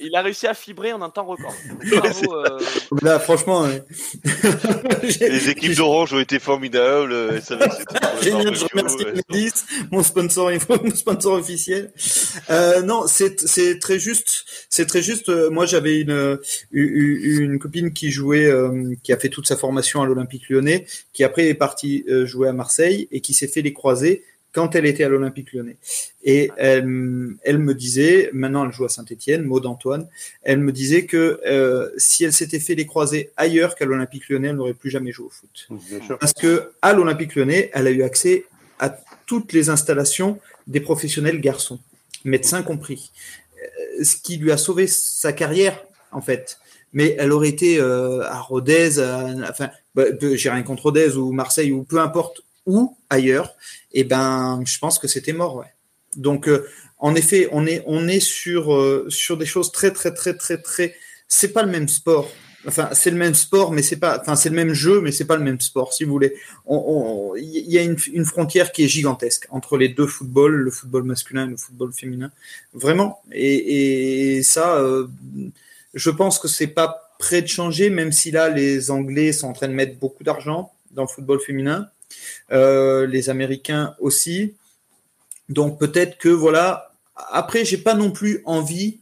il a réussi à fibrer en un temps record. Bravo, euh... Là, franchement, ouais. les équipes d'Orange ont été formidables. Génial, je remercie Medis, mon sponsor, mon sponsor officiel. Euh, non, c'est c'est très juste. C'est très juste. Moi, j'avais une une copine qui jouait, euh, qui a fait toute sa formation à l'Olympique Lyonnais, qui après est partie euh, jouer à Marseille et qui s'est fait les croisés quand elle était à l'Olympique lyonnais. Et elle, elle, me disait, maintenant elle joue à Saint-Etienne, Maud Antoine, elle me disait que euh, si elle s'était fait les croisés ailleurs qu'à l'Olympique lyonnais, elle n'aurait plus jamais joué au foot. Parce que à l'Olympique lyonnais, elle a eu accès à toutes les installations des professionnels garçons, médecins compris. Euh, ce qui lui a sauvé sa carrière, en fait. Mais elle aurait été euh, à Rodez, à, enfin, bah, j'ai rien contre Rodez ou Marseille ou peu importe où ailleurs, et eh ben, je pense que c'était mort. Donc, euh, en effet, on est, on est sur, euh, sur des choses très, très, très, très, très. C'est pas le même sport. Enfin, c'est le même sport, mais c'est pas. Enfin, c'est le même jeu, mais c'est pas le même sport, si vous voulez. Il y a une, une, frontière qui est gigantesque entre les deux footballs, le football masculin et le football féminin, vraiment. Et, ça, euh, je pense que c'est pas prêt de changer, même si là, les Anglais sont en train de mettre beaucoup d'argent dans le football féminin. Euh, les Américains aussi. Donc peut-être que voilà. Après, j'ai pas non plus envie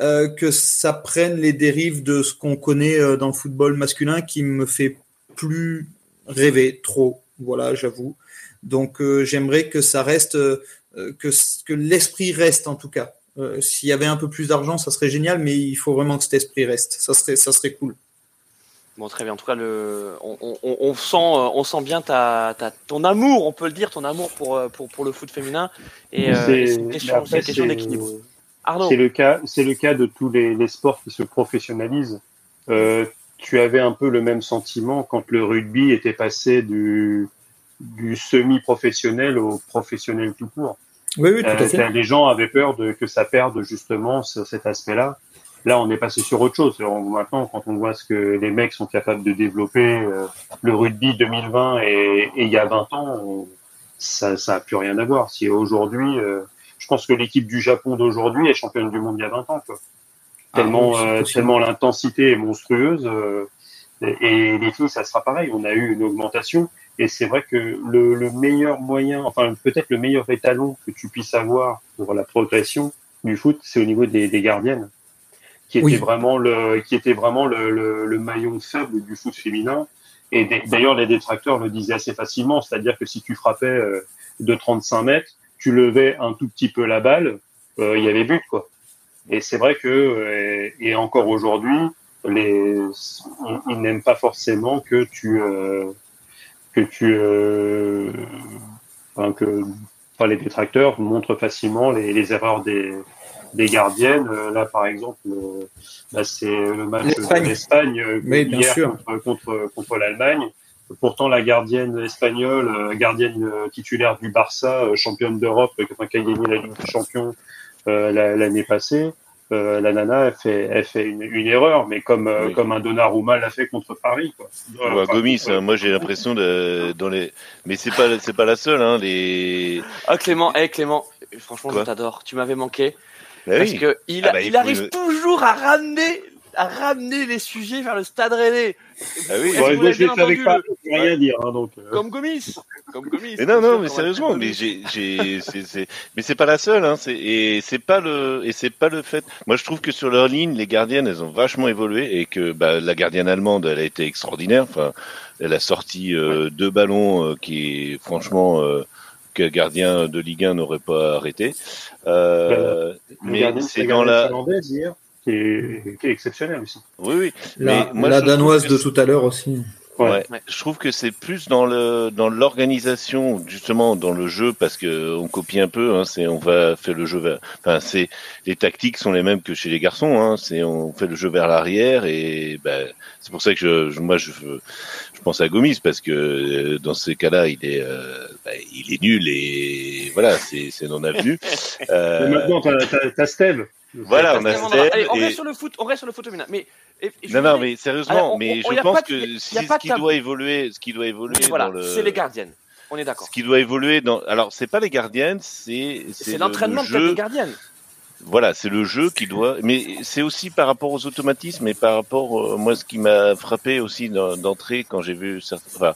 euh, que ça prenne les dérives de ce qu'on connaît euh, dans le football masculin qui me fait plus rêver trop. Voilà, j'avoue. Donc j'aimerais que ça reste, que, que l'esprit reste en tout cas. S'il y avait un peu plus d'argent, ça serait génial, mais il faut vraiment que cet esprit reste. Ça serait, ça serait cool. Bon, très bien. En tout cas, le, on, on, on sent, on sent bien ta, ta, ton amour, on peut le dire, ton amour pour, pour, pour le foot féminin. Et c'est une question, d'équilibre. C'est le cas, c'est le cas de tous les, les, sports qui se professionnalisent. Euh, tu avais un peu le même sentiment quand le rugby était passé du, du semi-professionnel au professionnel tout court. Oui, oui, tout à euh, fait. les gens avaient peur de que ça perde justement cet aspect-là. Là, on est passé sur autre chose. maintenant, quand on voit ce que les mecs sont capables de développer, euh, le rugby 2020 et, et, il y a 20 ans, ça, ça a plus rien à voir. Si aujourd'hui, euh, je pense que l'équipe du Japon d'aujourd'hui est championne du monde il y a 20 ans. Quoi. Ah tellement, euh, tellement l'intensité est monstrueuse. Et, les filles, ça sera pareil. On a eu une augmentation. Et c'est vrai que le, le, meilleur moyen, enfin peut-être le meilleur étalon que tu puisses avoir pour la progression du foot, c'est au niveau des, des gardiennes, qui était vraiment le, qui était vraiment le, le, le, maillon faible du foot féminin. Et d'ailleurs, les détracteurs le disaient assez facilement, c'est-à-dire que si tu frappais euh, de 35 mètres, tu levais un tout petit peu la balle, euh, il y avait but quoi. Et c'est vrai que euh, et, encore aujourd'hui, les ils, n'aiment pas forcément que tu euh, que tu enfin, que enfin, les détracteurs montrent facilement les, les erreurs des des gardiennes. Là, par exemple, bah, c'est le match de l'Espagne hier contre, contre, contre l'Allemagne. Pourtant, la gardienne espagnole, euh, gardienne euh, titulaire du Barça, euh, championne d'Europe, qui a gagné la Ligue des Champions l'année passée, la nana, elle fait, elle fait une, erreur, mais comme, comme un Donnarumma l'a fait contre Paris. Quoi. Gomis, hein, moi j'ai l'impression de dans les, mais c'est pas c'est pas la seule, hein, les. Ah Clément, hey, Clément, franchement je t'adore, tu m'avais manqué. Bah parce que il, ah bah, il arrive toujours à ramener à ramener les sujets vers le stade rennais. Ah oui, bon, moi, je avec pas, rien dire. Hein, donc, euh. Comme Gomis. Comme Gomis. Mais non, non, mais sérieusement, mais j'ai, j'ai, c'est, mais c'est pas la seule, hein, c'est, et c'est pas le, et c'est pas le fait. Moi, je trouve que sur leur ligne, les gardiennes, elles ont vachement évolué et que, bah, la gardienne allemande, elle a été extraordinaire. Enfin, elle a sorti euh, deux ballons euh, qui, franchement, euh, qu'un gardien de Ligue 1 n'aurait pas arrêté. Euh, mais c'est dans la qui est, qui est exceptionnel aussi. Oui, oui. La, moi, la danoise de tout à l'heure aussi. Ouais. Je trouve que c'est plus dans le dans l'organisation justement dans le jeu parce que on copie un peu. Hein, c'est on va faire le jeu vers. Enfin, c'est les tactiques sont les mêmes que chez les garçons. Hein, c'est on fait le jeu vers l'arrière et ben, c'est pour ça que je, moi je je pense à Gomis parce que euh, dans ces cas-là il est euh, ben, il est nul et voilà c'est non avenu. Euh... maintenant t'as Steve. Voilà, on a Allez, on reste sur le foot, on reste sur le foot féminin. Mais non, non, mais sérieusement, mais je pense que ce qui doit évoluer, ce qui doit évoluer voilà, c'est les gardiennes. On est d'accord. Ce qui doit évoluer dans, alors c'est pas les gardiennes, c'est c'est l'entraînement le, des gardiennes. Voilà, c'est le jeu qui doit, mais c'est aussi par rapport aux automatismes et par rapport, euh, moi, ce qui m'a frappé aussi d'entrée quand j'ai vu, enfin,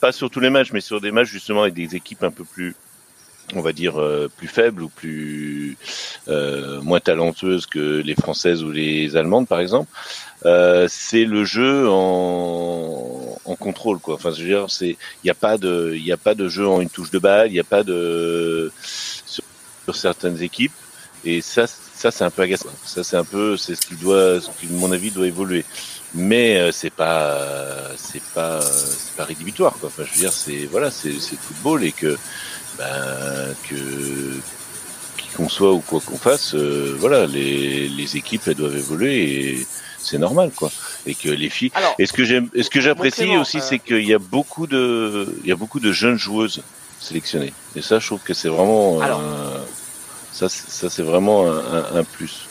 pas sur tous les matchs, mais sur des matchs justement avec des équipes un peu plus on va dire euh, plus faibles ou plus euh, moins talentueuses que les françaises ou les allemandes par exemple c'est le jeu en, contrôle quoi. Enfin il n'y a a pas de jeu en une touche de balle il n'y a pas de sur, certaines équipes et ça ça c'est un peu agaçant ça c'est un peu c'est ce qui doit ce qui à mon avis doit évoluer mais c'est pas c'est pas c'est pas rédhibitoire quoi enfin je veux dire c'est voilà c'est c'est le football et que ben, que qui qu'on soit ou quoi qu'on fasse, euh, voilà, les, les équipes elles doivent évoluer et c'est normal quoi. Et que les filles. et ce que j'aime, ce que j'apprécie aussi, euh, c'est qu'il y a beaucoup de, il y a beaucoup de jeunes joueuses sélectionnées. Et ça, je trouve que c'est vraiment, ça, ça c'est vraiment un, un, plus.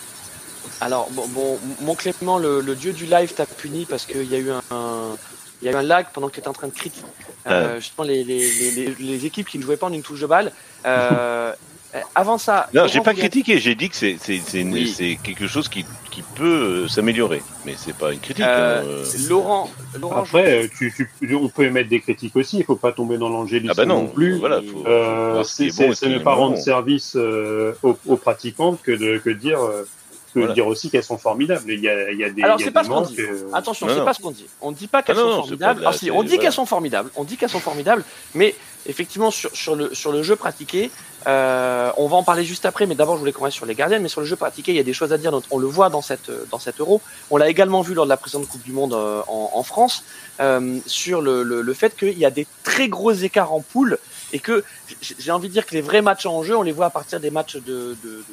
Alors bon, bon mon Clément, le, le, dieu du live t'a puni parce qu'il y a eu un il y a eu un lag pendant que tu étais en train de critiquer euh, justement les, les, les, les, équipes qui ne jouaient pas en une touche de balle. Euh, avant ça. Non, j'ai pas critiqué, j'ai dit que c'est c'est quelque chose qui, qui peut euh, s'améliorer, mais c'est pas une critique. Euh, hein, Laurent, Laurent, Après, tu, tu, on peut émettre des critiques aussi, il faut pas tomber dans l'angélisme ah bah non, plus. Voilà, c'est bon ne pas rendre service aux, aux, pratiquantes que de, que de dire aussi qu'elles sont formidables. Il y a, il y a des. Alors, c'est pas ce qu'on dit. euh, Attention, Non, c'est non. pas ce qu'on dit. On dit pas qu'elles Ah non, sont non, c'est formidables. Ah, si, c'est- on dit voilà. qu'elles sont formidables. On dit qu'elles sont formidables, mais effectivement sur, sur le sur le jeu pratiqué, euh, on va en parler juste après. Mais d'abord, je voulais qu'on reste sur les gardiennes. Mais sur le jeu pratiqué, il y a des choses à dire. Donc, On le voit dans cette dans cette Euro. On l'a également vu lors de la précédente Coupe du Monde euh, en, en France euh, sur le, le, le fait qu'il y a des très gros écarts en poule et que j'ai envie de dire que les vrais matchs en jeu, on les voit à partir des matchs de, de, de-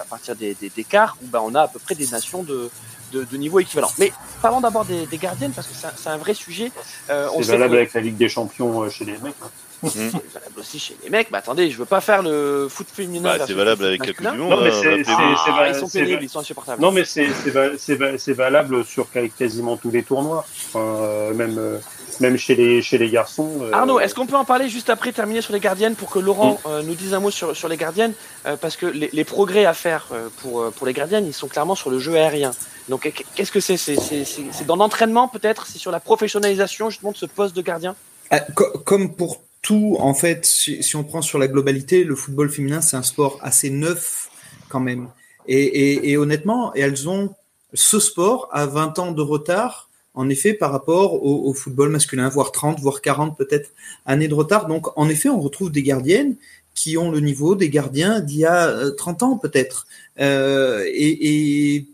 à partir des, des, des quarts où ben, on a à peu près des nations de, de, de niveau équivalent. Mais parlons d'abord des, des gardiennes parce que c'est un, vrai sujet. Euh, C'est valable que- avec la Ligue des Champions euh, chez les mecs. hein. C'est valable aussi chez les mecs. Mais attendez, je veux pas faire le foot féminin. Bah, c'est le valable avec masculin. du Monde. Non, mais c'est- Ah, ils sont c'est pénibles, ils sont insupportables. Non, mais c'est c'est va- c'est va- c'est valable sur quasiment tous les tournois. Enfin, euh, même euh, même chez les chez les garçons. euh, Arnaud, est-ce qu'on peut en parler juste après terminer sur les gardiennes pour que Laurent euh, nous dise un mot sur, sur les gardiennes euh, parce que les, les progrès à faire euh, pour, pour les gardiennes ils sont clairement sur le jeu aérien. Donc qu- qu'est-ce que c'est? C'est c'est- c'est- c'est dans l'entraînement peut-être? C'est sur la professionnalisation justement de ce poste de gardien? Ah, co- Comme pour tout, en fait, si, si on prend sur la globalité, le football féminin, c'est un sport assez neuf quand même. Et, et, et honnêtement, elles ont ce sport à 20 ans de retard, en effet, par rapport au, au football masculin, voire 30, voire 40 peut-être années de retard. Donc, en effet, on retrouve des gardiennes qui ont le niveau des gardiens d'il y a euh, 30 ans peut-être. Euh, et, et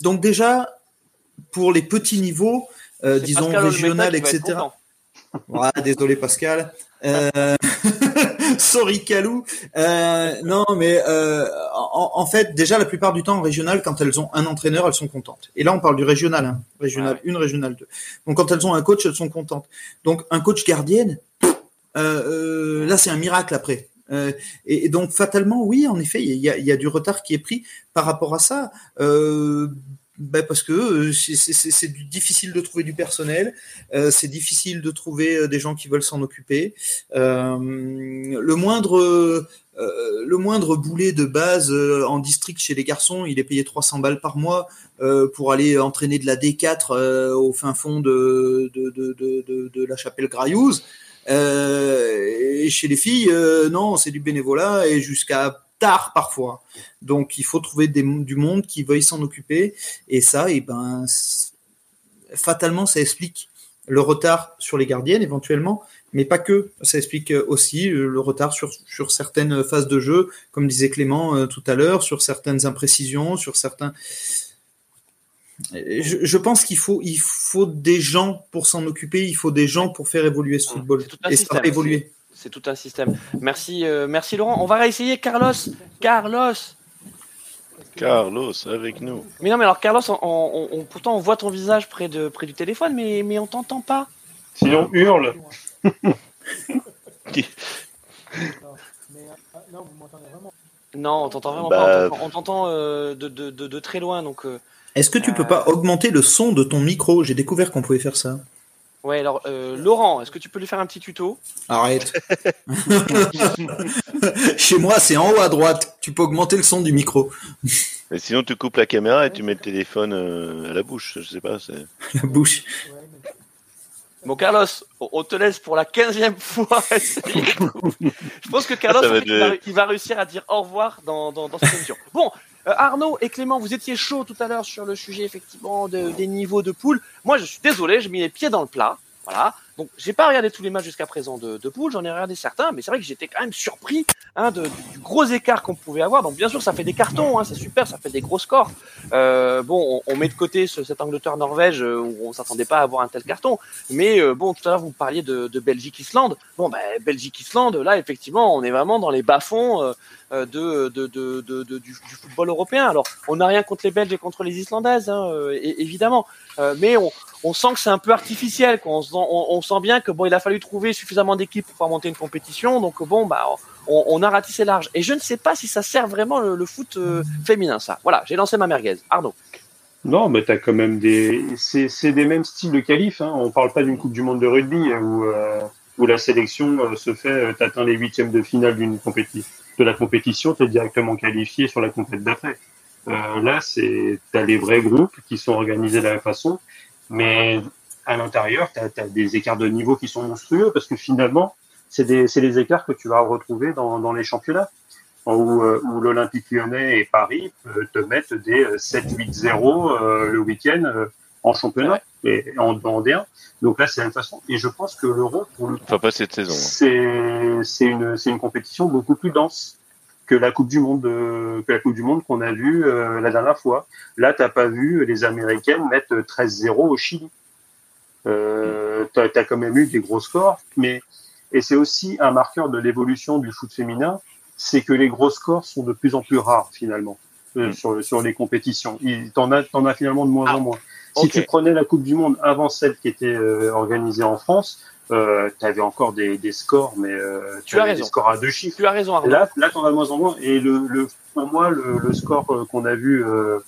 donc déjà, pour les petits niveaux, euh, disons régional, etc. désolé Pascal. Euh... Sorry Calou. Euh, non, mais euh, en, en fait, déjà la plupart du temps en régional, quand elles ont un entraîneur, elles sont contentes. Et là, on parle du régional, hein. régional Ouais. une, régional 2. Donc quand elles ont un coach, elles sont contentes. Donc un coach gardienne, là c'est un miracle après. Euh, et, et donc fatalement, oui, en effet, il y a, il y a du retard qui est pris par rapport à ça. Euh, ben parce que euh, c'est- difficile de trouver du personnel, euh, c'est difficile de trouver euh, des gens qui veulent s'en occuper. Le moindre le moindre boulet de base en district chez les garçons, il est payé 300 balles par mois pour aller entraîner de la D4 euh, au fin fond de, de, de, de, la chapelle Graillouse. Et chez les filles, non, c'est du bénévolat et jusqu'à tard parfois. Donc il faut trouver des, du monde qui veuille s'en occuper. Et ça, et ben, c- fatalement, ça explique le retard sur les gardiennes éventuellement, mais pas que. Ça explique euh, aussi euh, le retard sur, sur certaines phases de jeu, comme disait Clément euh, tout à l'heure, sur certaines imprécisions, sur certains. Je, je pense qu'il faut, il faut des gens pour s'en occuper, il faut des gens pour faire évoluer ce football. Tout un Et ça va évoluer. C'est tout un système. Merci, euh, merci Laurent. On va réessayer Carlos. Carlos. Carlos, avec nous. Mais non, mais alors Carlos, on, on- on- pourtant on voit ton visage près de près du téléphone, mais mais on t'entend pas. Sinon, hurle. Non, on t'entend vraiment Bah, pas. On t'entend- On t'entend euh, de, de, de, de très loin, donc. euh, Est-ce que tu peux pas augmenter le son de ton micro? J'ai découvert qu'on pouvait faire ça. Ouais, alors euh, Laurent, est-ce que tu peux lui faire un petit tuto? Arrête. Chez moi, c'est en haut à droite. Tu peux augmenter le son du micro. Mais sinon, tu coupes la caméra et tu mets le téléphone euh, à la bouche. Je sais pas. c'est- La bouche. Bon, Carlos, on te laisse pour la quinzième fois. Je pense que Carlos, Ça va en fait, il, va, être- il va réussir à dire au revoir dans, dans, dans cette émission. Bon, euh, Arnaud et Clément, vous étiez chaud tout à l'heure sur le sujet effectivement de- des niveaux de poule. Moi, je suis désolé, j'ai mis les pieds dans le plat. Voilà. Donc, j'ai pas regardé tous les matchs jusqu'à présent de, de poule, j'en ai regardé certains, mais c'est vrai que j'étais quand même surpris hein, de, du gros écart qu'on pouvait avoir. Donc, bien sûr, ça fait des cartons, hein, c'est super, ça fait des gros scores. Euh, bon, on, on met de côté ce, cette Angleterre-Norvège euh, où on s'attendait pas à avoir un tel carton. Mais euh, bon, tout à l'heure, vous parliez de, de Belgique-Islande. Bon, ben, Belgique-Islande, là, effectivement, on est vraiment dans les bas-fonds euh, euh, de, de, de, de- du, du football européen. Alors, on n'a rien contre les Belges et contre les Islandaises, hein, euh, évidemment. Mais on, on sent que c'est un peu artificiel. Quoi. On, on, on sent bien que bon, il a fallu trouver suffisamment d'équipes pour faire monter une compétition. Donc bon, bah, on, on a ratissé large. Et je ne sais pas si ça sert vraiment le, foot euh, féminin, ça. Voilà, j'ai lancé ma merguez. Arnaud. Non, mais t'as quand même des. C'est des mêmes styles de qualif. Hein. On parle pas d'une Coupe du Monde de rugby hein, où, euh, où la sélection euh, se fait. T'atteins les huitièmes de finale d'une compétition. De la compétition, t'es directement qualifié sur la compète d'après. Là, c'est t'as les vrais groupes qui sont organisés de la même façon, mais à l'intérieur, t'as as des écarts de niveau qui sont monstrueux parce que finalement, c'est des c'est les écarts que tu vas retrouver dans dans les championnats. où, où l'Olympique lyonnais et Paris te mettent des 7-8-0 le week-end en championnat et en, en D1. Donc là, c'est la même façon. Et je pense que l'Euro, pour le enfin, pas cette saison. C'est c'est une c'est une compétition beaucoup plus dense que la Coupe du Monde que la Coupe du Monde qu'on a vue la dernière fois. Là, t'as pas vu les Américaines mettre 13-0 au Chili. Euh, tu as, quand même eu des gros scores, mais et c'est aussi un marqueur de l'évolution du foot féminin, c'est que les gros scores sont de plus en plus rares finalement euh, mm. sur, sur les compétitions. T'en as, en as finalement de moins en ah, moins. Si tu prenais la Coupe du Monde avant celle qui était euh, organisée en France, euh, tu avais encore des, des scores, mais euh, tu as raison. des scores à deux chiffres. Tu as raison. Arnaud. Là, là, t'en as de moins en moins. Et le, le pour moi, le, le score qu'on a vu euh,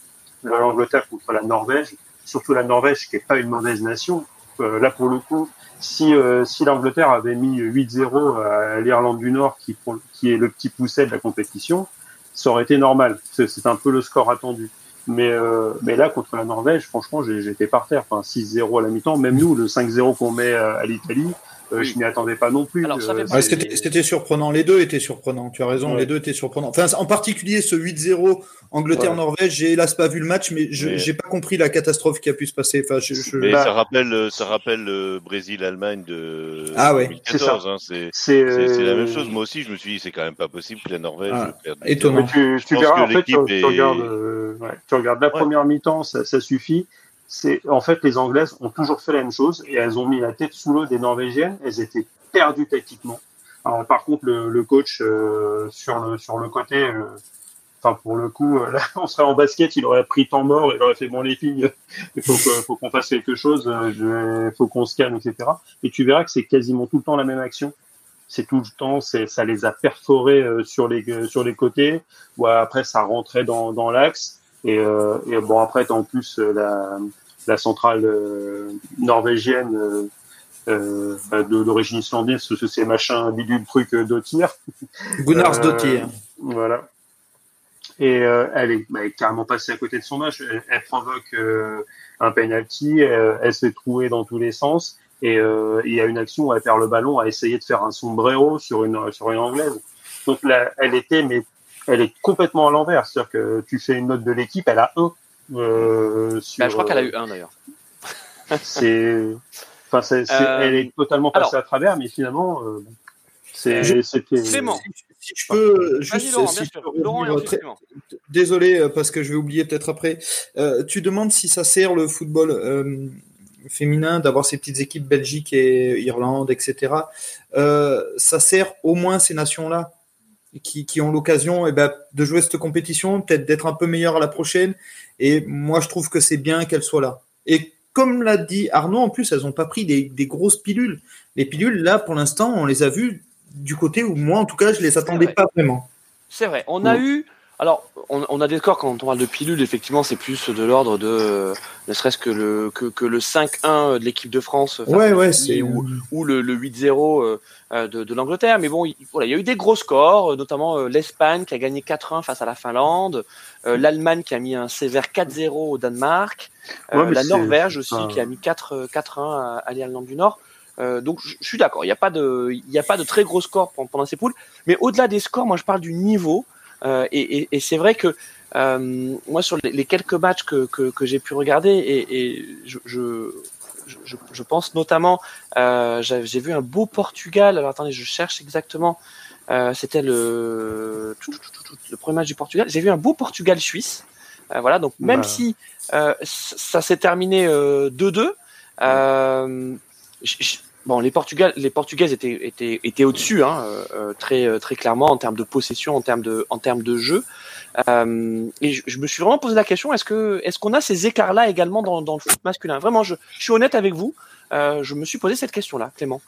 l'Angleterre contre la Norvège, surtout la Norvège qui est pas une mauvaise nation, euh, là pour le coup, si, euh, si l'Angleterre avait mis 8-0 à l'Irlande du Nord, qui, qui est le petit pousset de la compétition, ça aurait été normal. C'est un peu le score attendu. Mais, euh, mais là, contre la Norvège, franchement, j'étais par terre. Enfin, 6-0 à la mi-temps. Même nous, le 5-0 qu'on met à l'Italie, euh, Je m'y attendais pas non plus. Euh, c'était surprenant. Les deux étaient surprenants. Tu as raison. Les deux étaient surprenants. Enfin, en particulier ce 8-0 Angleterre-Norvège. J'ai hélas pas vu le match, mais je j'ai pas compris la catastrophe qui a pu se passer. Enfin, je, je... Mais ça rappelle, ça rappelle le Brésil-Allemagne de ah, ouais. 2014. Hein, c'est la même chose. Moi aussi, je me suis dit, c'est quand même pas possible que la Norvège ah, perde. Étonnant. tu, tu verras, en fait, tu, tu, regardes, euh, tu regardes la première mi-temps, ça, ça suffit c'est en fait les Anglaises ont toujours fait la même chose et elles ont mis la tête sous l'eau des Norvégiennes. Elles étaient perdues tactiquement. Alors, par contre, le, le coach euh, sur le sur le côté, euh, enfin pour le coup, euh, là, on serait en basket, il aurait pris temps mort, il aurait fait bon les filles, il faut faut qu'on fasse quelque chose, il faut qu'on se calme, etc. Et tu verras que c'est quasiment tout le temps la même action. C'est tout le temps, c'est ça les a perforés sur les sur les côtés, ou après ça rentrait dans dans l'axe. Et, euh, et bon, après, en plus euh, la, la centrale euh, norvégienne euh, bah, de d'origine islandaise, ce c'est machin bidule truc d'Otir. Gunnars d'Otir. Voilà. Et elle, est, bah, elle, est, carrément passée à côté de son match. Elle, provoque un penalty, elle s'est trouée dans tous les sens. Et il y a une action où elle perd le ballon, à essayer de faire un sombrero sur une sur une anglaise. Donc là, elle était mais elle est complètement à l'envers. C'est-à-dire que tu fais une note de l'équipe, elle a 1. Euh, sur, bah, je crois qu'elle a eu 1 d'ailleurs. c'est, enfin, c'est, euh, elle est totalement passée à travers, mais finalement, euh, c'est, c'était. Clément. Si je peux juste. Laurent, si Laurent Désolé euh, parce que je vais oublier peut-être après. Euh, tu demandes si ça sert le football euh, féminin d'avoir ces petites équipes Belgique et Irlande, etc. ça sert au moins ces nations-là qui, qui ont l'occasion eh ben, de jouer cette compétition, peut-être d'être un peu meilleur à la prochaine. Et moi, je trouve que c'est bien qu'elles soient là. Et comme l'a dit Arnaud, en plus, elles n'ont pas pris des, des, grosses pilules. Les pilules, là, pour l'instant, on les a vues du côté où moi, en tout cas, je les attendais pas vraiment. C'est vrai. On a eu alors, on, on, a des scores quand on parle de pilules, effectivement, c'est plus de l'ordre de, ne serait-ce que le que, que le 5-1 de l'équipe de France, ouais, ouais, c'est ou, ou le, le 8-0 euh, de, de l'Angleterre. Mais bon, il, voilà, il y a eu des gros scores, notamment euh, l'Espagne qui a gagné 4-1 face à la Finlande, euh, l'Allemagne qui a mis un sévère 4-0 au Danemark, la Norvège aussi qui a mis 4-1 à, à l'Irlande du Nord. Euh, donc je, suis d'accord, il n'y a pas de, il n'y a pas de très gros scores pendant ces poules, mais au-delà des scores, moi je parle du niveau. Euh, et, et, et c'est vrai que euh, moi, sur les, les, quelques matchs que, que, que j'ai pu regarder, et, et je, je, je, je, pense notamment, euh, j'ai vu un beau Portugal. Alors attendez, je cherche exactement. C'était le, le premier match du Portugal. J'ai vu un beau Portugal-Suisse. Voilà, donc même bah. si ça s'est terminé 2-2, euh, Bon, les Portugais, les Portugaises étaient, étaient, étaient au-dessus, hein, euh, très, euh, très clairement en termes de possession, en termes de, en termes de jeu. Euh, et je, je, me suis vraiment posé la question est-ce que, est-ce qu'on a ces écarts-là également dans, dans, le foot masculin? Vraiment, je, je, suis honnête avec vous. Euh, je me suis posé cette question-là, Clément.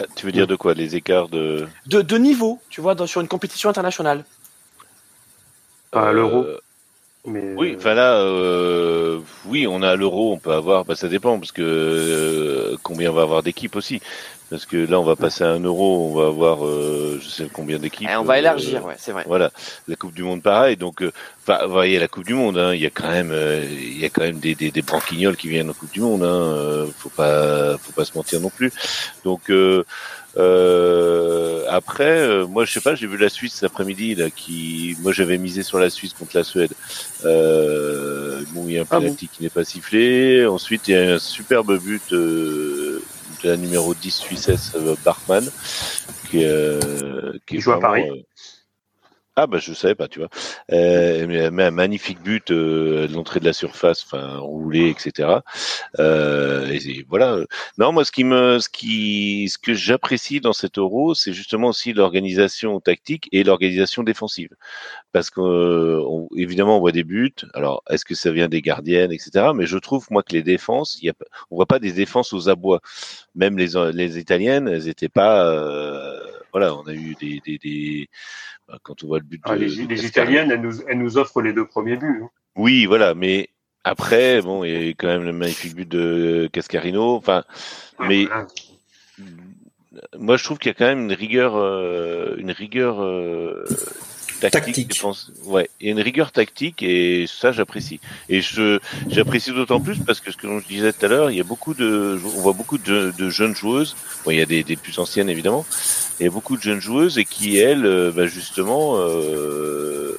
Euh, tu veux dire de quoi? Les écarts de... de de niveau, tu vois, dans, sur une compétition internationale? À l'euro. Mais oui, enfin là, euh, oui, on a l'euro, on peut avoir, bah, ça dépend parce que euh, combien on va avoir d'équipes aussi, parce que là on va passer à un euro, on va avoir, euh, je sais combien d'équipes. on va élargir, ouais, c'est vrai. Voilà, la Coupe du Monde pareil, donc, enfin, vous voyez la Coupe du Monde, hein, il y a quand même, il y a quand même des, des, des branquignoles qui viennent en Coupe du Monde, hein, faut pas, faut pas se mentir non plus. Donc Euh, après, euh, moi, je sais pas, j'ai vu la Suisse cet après-midi, là, qui, moi, j'avais misé sur la Suisse contre la Suède. Euh, bon, il y a un Ah penalty qui n'est pas sifflé. Ensuite, il y a un superbe but euh, de la numéro 10 suissesse euh, Bachmann, qui, euh, qui joue à Paris. Euh, ah bah je savais pas, tu vois. Euh, mais, un magnifique but euh, de l'entrée de la surface, enfin roulé, etc. Euh, et, voilà. Non, moi ce qui me, ce qui, ce que j'apprécie dans cet Euro, c'est justement aussi l'organisation tactique et l'organisation défensive, parce que euh, évidemment on voit des buts. Alors est-ce que ça vient des gardiennes, etc. Mais je trouve moi que les défenses, y a, on voit pas des défenses aux abois. Même les les italiennes, elles étaient pas. Voilà, on a eu des, des, des bah, quand on voit le but Ah, de, les, les. Italiennes, elles nous, elles nous offrent les deux premiers buts. hein. Oui, voilà, mais après, bon, il y a quand même le magnifique but de Cascarino. Enfin, mais Voilà. moi, je trouve qu'il y a quand même une rigueur, euh, une rigueur euh, tactique. Tactique. je pense. Ouais, il y a une rigueur tactique et ça, j'apprécie. Et je, j'apprécie d'autant plus parce que ce que je disais tout à l'heure, il y a beaucoup de, on voit beaucoup de, de jeunes joueuses. Bon, il y a des, des plus anciennes évidemment. Il y a beaucoup de jeunes joueuses et qui elles, euh, bah, justement. Euh,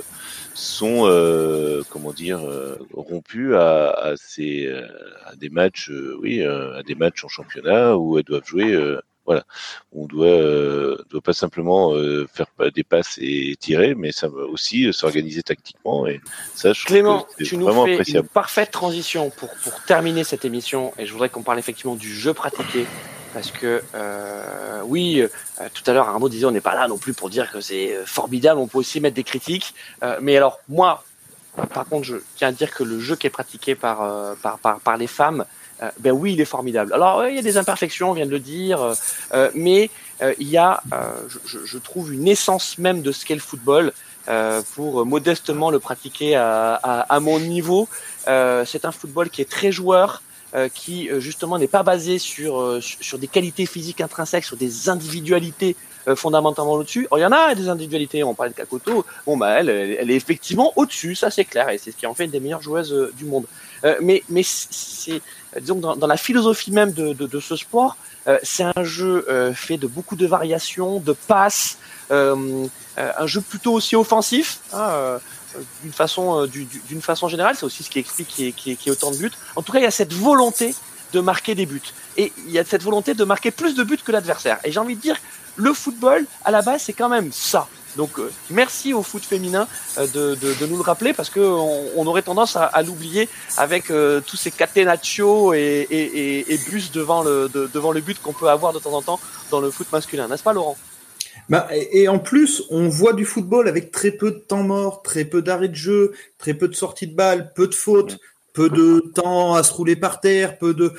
sont euh, comment dire euh, rompus à, à ces euh, à des matchs euh, oui euh, à des matchs en championnat où elles doivent jouer euh, voilà. On doit euh, doit pas simplement euh, faire des passes et tirer mais ça va aussi euh, s'organiser tactiquement et ça je trouve Clément, que tu nous fais une parfaite transition pour, pour terminer cette émission et je voudrais qu'on parle effectivement du jeu pratiqué parce que oui, tout à l'heure Arnaud disait on n'est pas là non plus pour dire que c'est formidable, on peut aussi mettre des critiques, mais alors moi, par contre, je tiens à dire que le jeu qui est pratiqué par par, par, par les femmes, ben oui, il est formidable. Alors il y a des imperfections, on vient de le dire, euh, euh, mais euh, il y a, euh, je, je- trouve, une essence même de ce qu'est le football euh, pour modestement le pratiquer à, à, à mon niveau. Euh, c'est un football qui est très joueur, euh, qui euh, justement n'est pas basé euh, sur sur des qualités physiques intrinsèques, sur des individualités euh, fondamentalement au-dessus. Alors, il y en a des individualités, on parlait de Kakoto, bon bah elle, elle, est effectivement au-dessus, ça c'est clair, et c'est ce qui en fait une des meilleures joueuses euh, du monde. Euh, mais mais c'est disons dans, la philosophie même de, ce sport, c'est un jeu fait de beaucoup de variations, de passes, un jeu plutôt aussi offensif, hein, d'une façon, du- du- d'une façon générale. C'est aussi ce qui explique qu'il y, y autant de buts. En tout cas, il y a cette volonté de marquer des buts. Et il y a cette volonté de marquer plus de buts que l'adversaire. Et j'ai envie de dire, le football, à la base, c'est quand même ça. Donc, euh, merci au foot féminin euh, de, de, nous le rappeler parce que on, aurait tendance à, l'oublier avec euh, tous ces catenaccio et, et, bus devant le, de- devant le but qu'on peut avoir de temps en temps dans le foot masculin. N'est-ce pas, Laurent? Bah, et, en plus, on voit du football avec très peu de temps mort, très peu d'arrêt de jeu, très peu de sorties de balles, peu de fautes, peu de temps à se rouler par terre, peu de.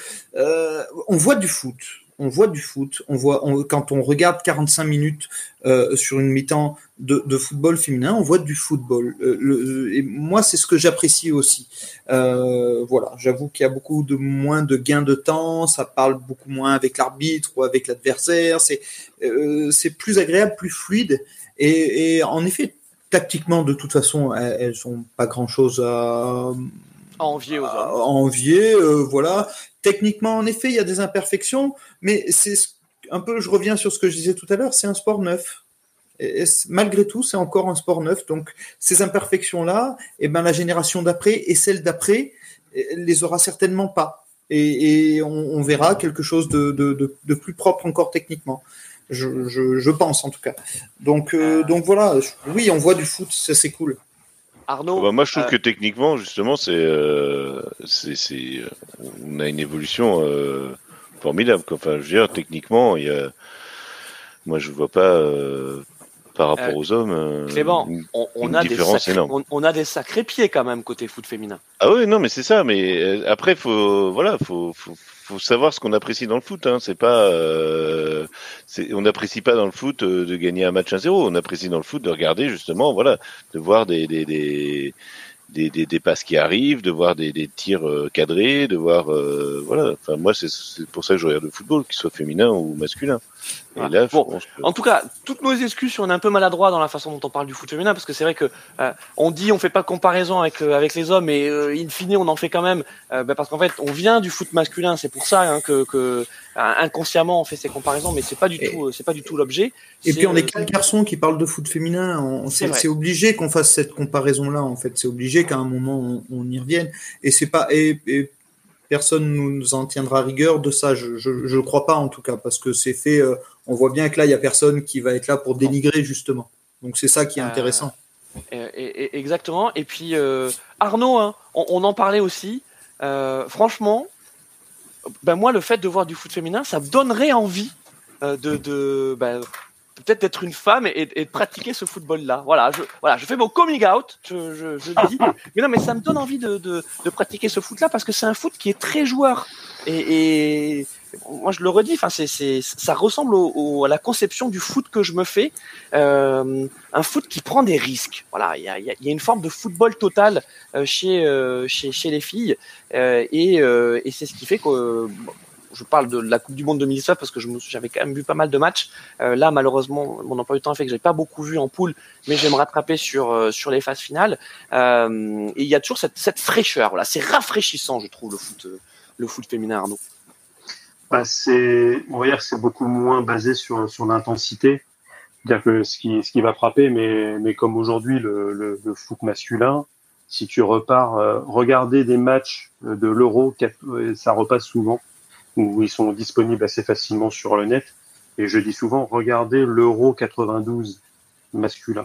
On voit du foot. On voit du foot. On voit quand on regarde 45 minutes euh, sur une mi-temps de, football féminin, on voit du football. Euh, le- et moi, c'est ce que j'apprécie aussi. Euh, voilà, j'avoue qu'il y a beaucoup de moins de gains de temps. Ça parle beaucoup moins avec l'arbitre ou avec l'adversaire. C'est euh, plus agréable, plus fluide. Et, en effet, tactiquement, de toute façon, elles, elles ont pas grand-chose à, À envier aux à hommes. envier. euh, voilà. Techniquement, en effet, il y a des imperfections, mais c'est ce- un peu. Je reviens sur ce que je disais tout à l'heure. C'est un sport neuf. Et, et c- malgré tout, c'est encore un sport neuf. Donc, ces imperfections-là, et ben la génération d'après et celle d'après eh, les aura certainement pas. Et, et on, on verra quelque chose de, de, de, de plus propre encore techniquement. Je, je, je pense en tout cas. Donc, euh, donc voilà. Oui, on voit du foot, ça c'est cool. Arnaud, Bah, moi, je trouve euh, que techniquement, justement, c'est, euh, c'est, euh, on a une évolution euh, formidable. quoi. Enfin, je veux dire, techniquement, il y a, moi, je vois pas par rapport aux hommes Clément, une- on, on une a des différence sacrés, énorme. on, on a des sacrés pieds quand même côté foot féminin. Ah oui, non, mais c'est ça. Mais après, faut, voilà, faut, faut, faut savoir ce qu'on apprécie dans le foot. Hein. C'est pas, on n'apprécie pas dans le foot euh, de gagner un match 1-0. On apprécie dans le foot de regarder justement, voilà, de voir des, des, des des, passes qui arrivent, de voir des, des tirs euh, cadrés, de voir, euh, voilà. Enfin, moi, c'est pour ça que je regarde le football, qu'il soit féminin ou masculin. Et là, je Bon, pense que- En tout cas, toutes nos excuses on est un peu maladroit dans la façon dont on parle du foot féminin, parce que c'est vrai que euh, on dit on fait pas de comparaison avec euh, avec les hommes, et euh, in fine on en fait quand même, euh, bah, parce qu'en fait on vient du foot masculin, c'est pour ça hein, que, que euh, inconsciemment on fait ces comparaisons, mais c'est pas du Et- tout c'est pas du tout l'objet. Et puis on est quatre garçons qui parlent de foot féminin. On- C'est obligé qu'on fasse cette comparaison-là. En fait, c'est obligé qu'à un moment on, on y revienne. Et c'est pas et, et personne nous en tiendra rigueur de ça. Je je crois pas en tout cas parce que c'est fait. euh, on voit bien que là il y a personne qui va être là pour dénigrer justement. Donc c'est ça qui est Euh, intéressant. Euh, exactement. Et puis euh, Arnaud, hein, on, on en parlait aussi. Euh, franchement, ben moi, le fait de voir du foot féminin, ça me donnerait envie de, de ben, peut-être d'être une femme et, et de pratiquer ce football-là. Voilà, je, voilà, je fais mon coming out, je, je, je le dis. Mais non, mais ça me donne envie de, de, de pratiquer ce foot-là parce que c'est un foot qui est très joueur. Et, et moi, je le redis, enfin, c'est, c'est, ça ressemble au, au- à la conception du foot que je me fais. Euh, un foot qui prend des risques. Voilà, il y a, il y a- il y a une forme de football total euh, chez, euh, chez, chez les filles. Et, et c'est ce qui fait que. Je parle de la Coupe du Monde 2019 parce que j'avais quand même vu pas mal de matchs. Euh, là, malheureusement, mon emploi du temps fait que j'ai pas beaucoup vu en poule, mais je vais me rattraper sur euh, sur les phases finales. Euh, et il y a toujours cette, fraîcheur. Voilà, c'est rafraîchissant, je trouve, le foot, le foot féminin, Arnaud. Bah, c'est, on va dire que c'est beaucoup moins basé sur, sur l'intensité. C'est-à-dire que ce qui, ce qui va frapper, mais, mais comme aujourd'hui le, le, foot masculin, si tu repars, regarder des matchs de l'Euro, ça repasse souvent, où ils sont disponibles assez facilement sur le net. Et je dis souvent, regardez l'Euro 92 masculin,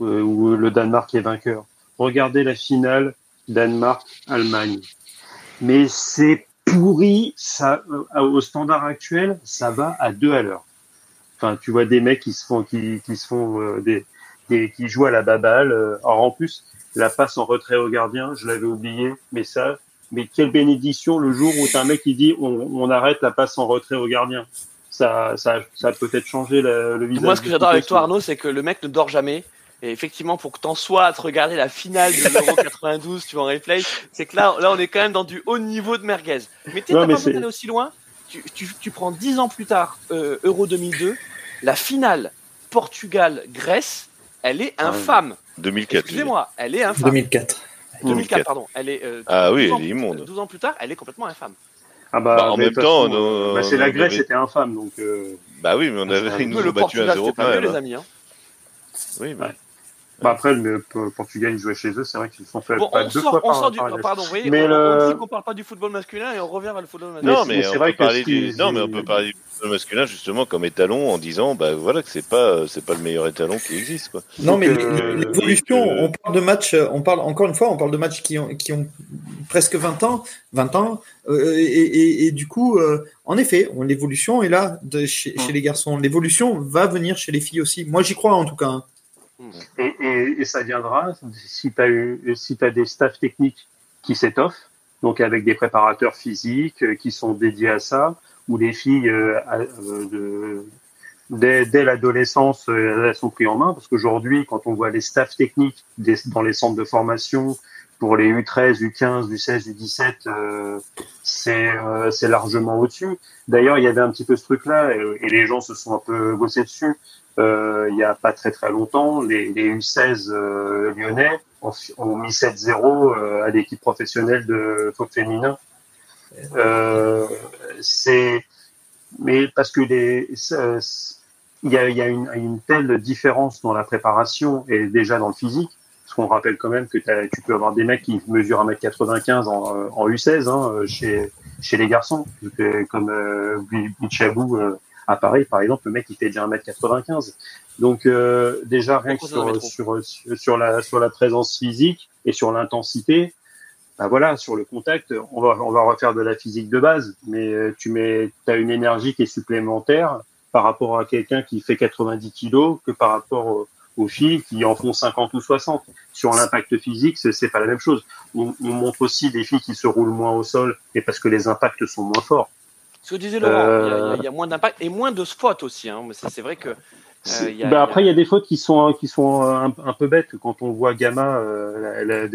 euh, où le Danemark est vainqueur. Regardez la finale Danemark-Allemagne. Mais c'est pourri, ça, euh, au standard actuel, ça va à deux à l'heure. Enfin, tu vois des mecs qui se font, qui, qui se font euh, des, des, qui jouent à la baballe. euh. alors en plus, la passe en retrait au gardien, je l'avais oublié, mais ça, mais quelle bénédiction le jour où t'as un mec qui dit on, on arrête la passe en retrait au gardien. Ça, ça, ça a peut-être changé le, le visage. Moi, ce que j'adore avec toi. Arnaud, c'est que le mec ne dort jamais. Et effectivement, pour que t'en sois à te regarder la finale de l'Euro 92, tu vois en replay, c'est que là, là, on est quand même dans du haut niveau de merguez. Mais mais pas besoin d'aller aussi loin. Tu, tu, tu prends dix ans plus tard, euh, Euro 2002, la finale Portugal-Grèce, elle est Ah infâme. 2004. Excusez-moi, elle est infâme. 2004. 2004, pardon. Elle est, euh, Ah oui, 12 ans elle est plus- immonde. 12 ans plus tard, elle est complètement infâme. Ah bah, Bah, en mais même temps, euh, bah, c'est la Grèce, nos- c'était infâme, donc. euh, Bah oui, mais on avait, ils nous ont battu Portugal, 1-0 c'était quand pas mieux, même. les hein. amis. Hein. Oui, mais- Ouais. Bah après, le Portugal, ils jouaient chez eux, c'est vrai qu'ils se sont fait Bon, pas on deux sort, fois on par, sort du. par oh, pardon, voyez, Mais on, le- on dit qu'on parle pas du football masculin et on revient vers le football masculin. Mais Non, mais, c'est on vrai peut du... non, mais on peut parler du football masculin justement comme étalon en disant bah voilà que c'est pas c'est pas le meilleur étalon qui existe quoi. Non, mais euh, l'évolution, que- on parle de matchs, on parle encore une fois, on parle de matchs qui ont, qui ont presque 20 ans, 20 ans, euh, et, et- et du coup, euh, en effet, on- l'évolution est là de chez, chez les garçons. L'évolution va venir chez les filles aussi. Moi, j'y crois en tout cas. hein. Et, et, et ça viendra si tu as, si as des staffs techniques qui s'étoffent, donc avec des préparateurs physiques euh, qui sont dédiés à ça, où les filles, euh, euh, de, dès, dès l'adolescence, euh, elles sont prises en main, parce qu'aujourd'hui, quand on voit les staffs techniques des, dans les centres de formation, pour les U13, U15, U16, U17, euh, c'est euh, largement au-dessus. D'ailleurs, il y avait un petit peu ce truc-là, et les gens se sont un peu bossés dessus. Euh, il y a pas très très longtemps, les, les U16 euh, lyonnais ont, mis 7-0 euh, à l'équipe professionnelle de foot féminin. C'est mais parce que il y a, une, telle différence dans la préparation et déjà dans le physique parce qu'on rappelle quand même que tu peux avoir des mecs qui mesurent 1m95 en, en U16 hein, chez les garçons comme euh, Bichabou à Paris par exemple le mec il fait déjà 1m95 donc euh, déjà rien que sur, mettre sur, sur la sur la présence physique et sur l'intensité bah voilà, sur le contact, on va, on va refaire de la physique de base, mais euh, tu mets, as une énergie qui est supplémentaire par rapport à quelqu'un qui fait 90 kilos que par rapport au- aux filles qui en font 50 ou 60. Sur l'impact physique, c'est pas la même chose. On, on montre aussi des filles qui se roulent moins au sol, et parce que les impacts sont moins forts. Ce que disait Laurent, il y a- y, Euh, il y a moins d'impact et moins de spots aussi. Hein. Mais ça, c'est vrai que. Y a- bah il y a- après, il y a des fautes qui sont qui sont un, un peu bêtes quand on voit Gamma, euh, la,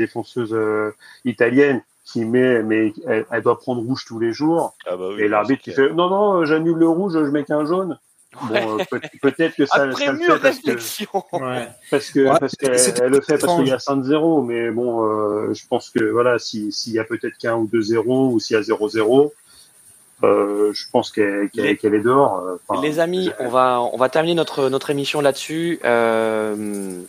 euh, italienne, qui met, mais elle, elle doit prendre rouge tous les jours. Ah bah oui. Et l'arbitre qui fait non non, j'annule le rouge, je mets qu'un jaune. Bon, peut-être que ça, Après ça le fait parce que, Ouais. parce que, Ouais, parce qu'elle le fait parce qu'il y a 5-0, mais bon, euh, je pense que voilà, si- s'il y a peut-être qu'un ou deux 0 ou s'il y a 0-0, euh, je pense qu'elle est dehors. euh, enfin, Les amis, on va, on va terminer notre, notre émission là-dessus. Euh,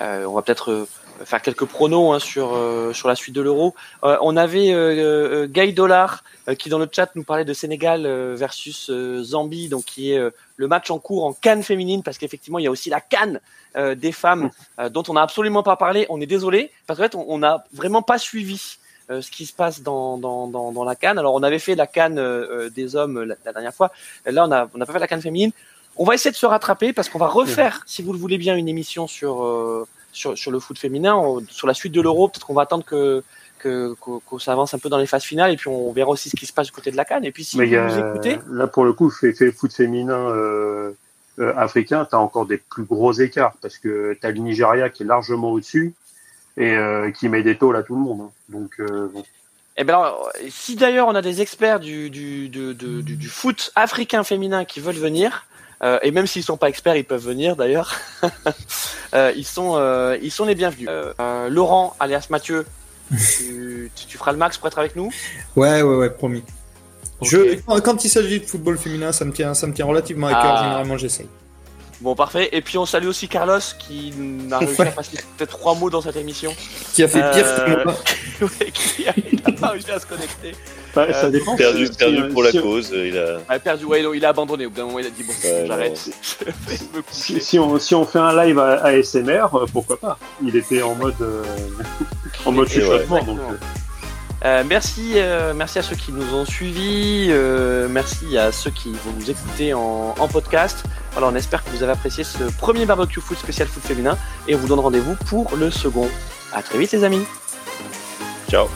euh, on va peut-être faire quelques pronos hein, sur, sur la suite de l'Euro. On avait euh, Guy Dollar qui dans le chat nous parlait de Sénégal versus Zambie, donc qui est le match en cours en Cannes féminine, parce qu'effectivement il y a aussi la Cannes euh, des femmes euh, dont on n'a absolument pas parlé. On est désolé parce qu'en fait on on n'a vraiment pas suivi. Euh, ce qui se passe dans, dans, dans, dans la Cannes. Alors on avait fait la Cannes euh, euh, des hommes la, la dernière fois. Là on a on n'a pas fait la Cannes féminine. On va essayer de se rattraper parce qu'on va refaire, si vous le voulez bien, une émission sur euh, sur, sur le foot féminin, on- sur la suite de l'Euro. Peut-être qu'on va attendre que que s'avance un peu dans les phases finales et puis on verra aussi ce qui se passe du côté de la Cannes. Et puis si mais vous il y a- nous écoutez, là pour le coup, fait, fait foot féminin euh, euh, africain, t'as encore des plus gros écarts parce que t'as le Nigeria qui est largement au-dessus et euh, qui met des tôles à tout le monde. hein. Donc euh, bon. Eh ben alors, si d'ailleurs on a des experts du, du, du, du, du- du foot africain féminin qui veulent venir, euh, et même s'ils sont pas experts, ils peuvent venir d'ailleurs. Euh, ils sont euh, ils sont les bienvenus. Euh, euh, Laurent, alias Mathieu, tu, tu, tu feras le max pour être avec nous? Ouais, ouais, ouais, promis. Je, quand- quand il s'agit de football féminin, ça me tient, ça me tient relativement à cœur. Ah. Généralement, j'essaye. Bon parfait. Et puis on salue aussi Carlos qui n'a réussi à passer peut-être trois mots dans cette émission. Qui a fait pire Euh, que moi. Ouais, qui a, il a pas réussi à se connecter. Bah, Euh, ça dépend. Perdu, si- perdu si- pour la si- cause. euh, Il a... Il a perdu. Ouais, il a abandonné. Au bout d'un moment, il a dit bon, Ouais, j'arrête. Si, si on, si on fait un live à ASMR, euh, pourquoi pas Il était en mode, euh, en mode ouais. chuchotement. donc, euh, Euh, merci, euh, merci à ceux qui nous ont suivis, euh, merci à ceux qui vont nous écouter en, podcast. Voilà, on espère que vous avez apprécié ce premier barbecue foot spécial foot féminin et on vous donne rendez-vous pour le second. À très vite les amis. Ciao.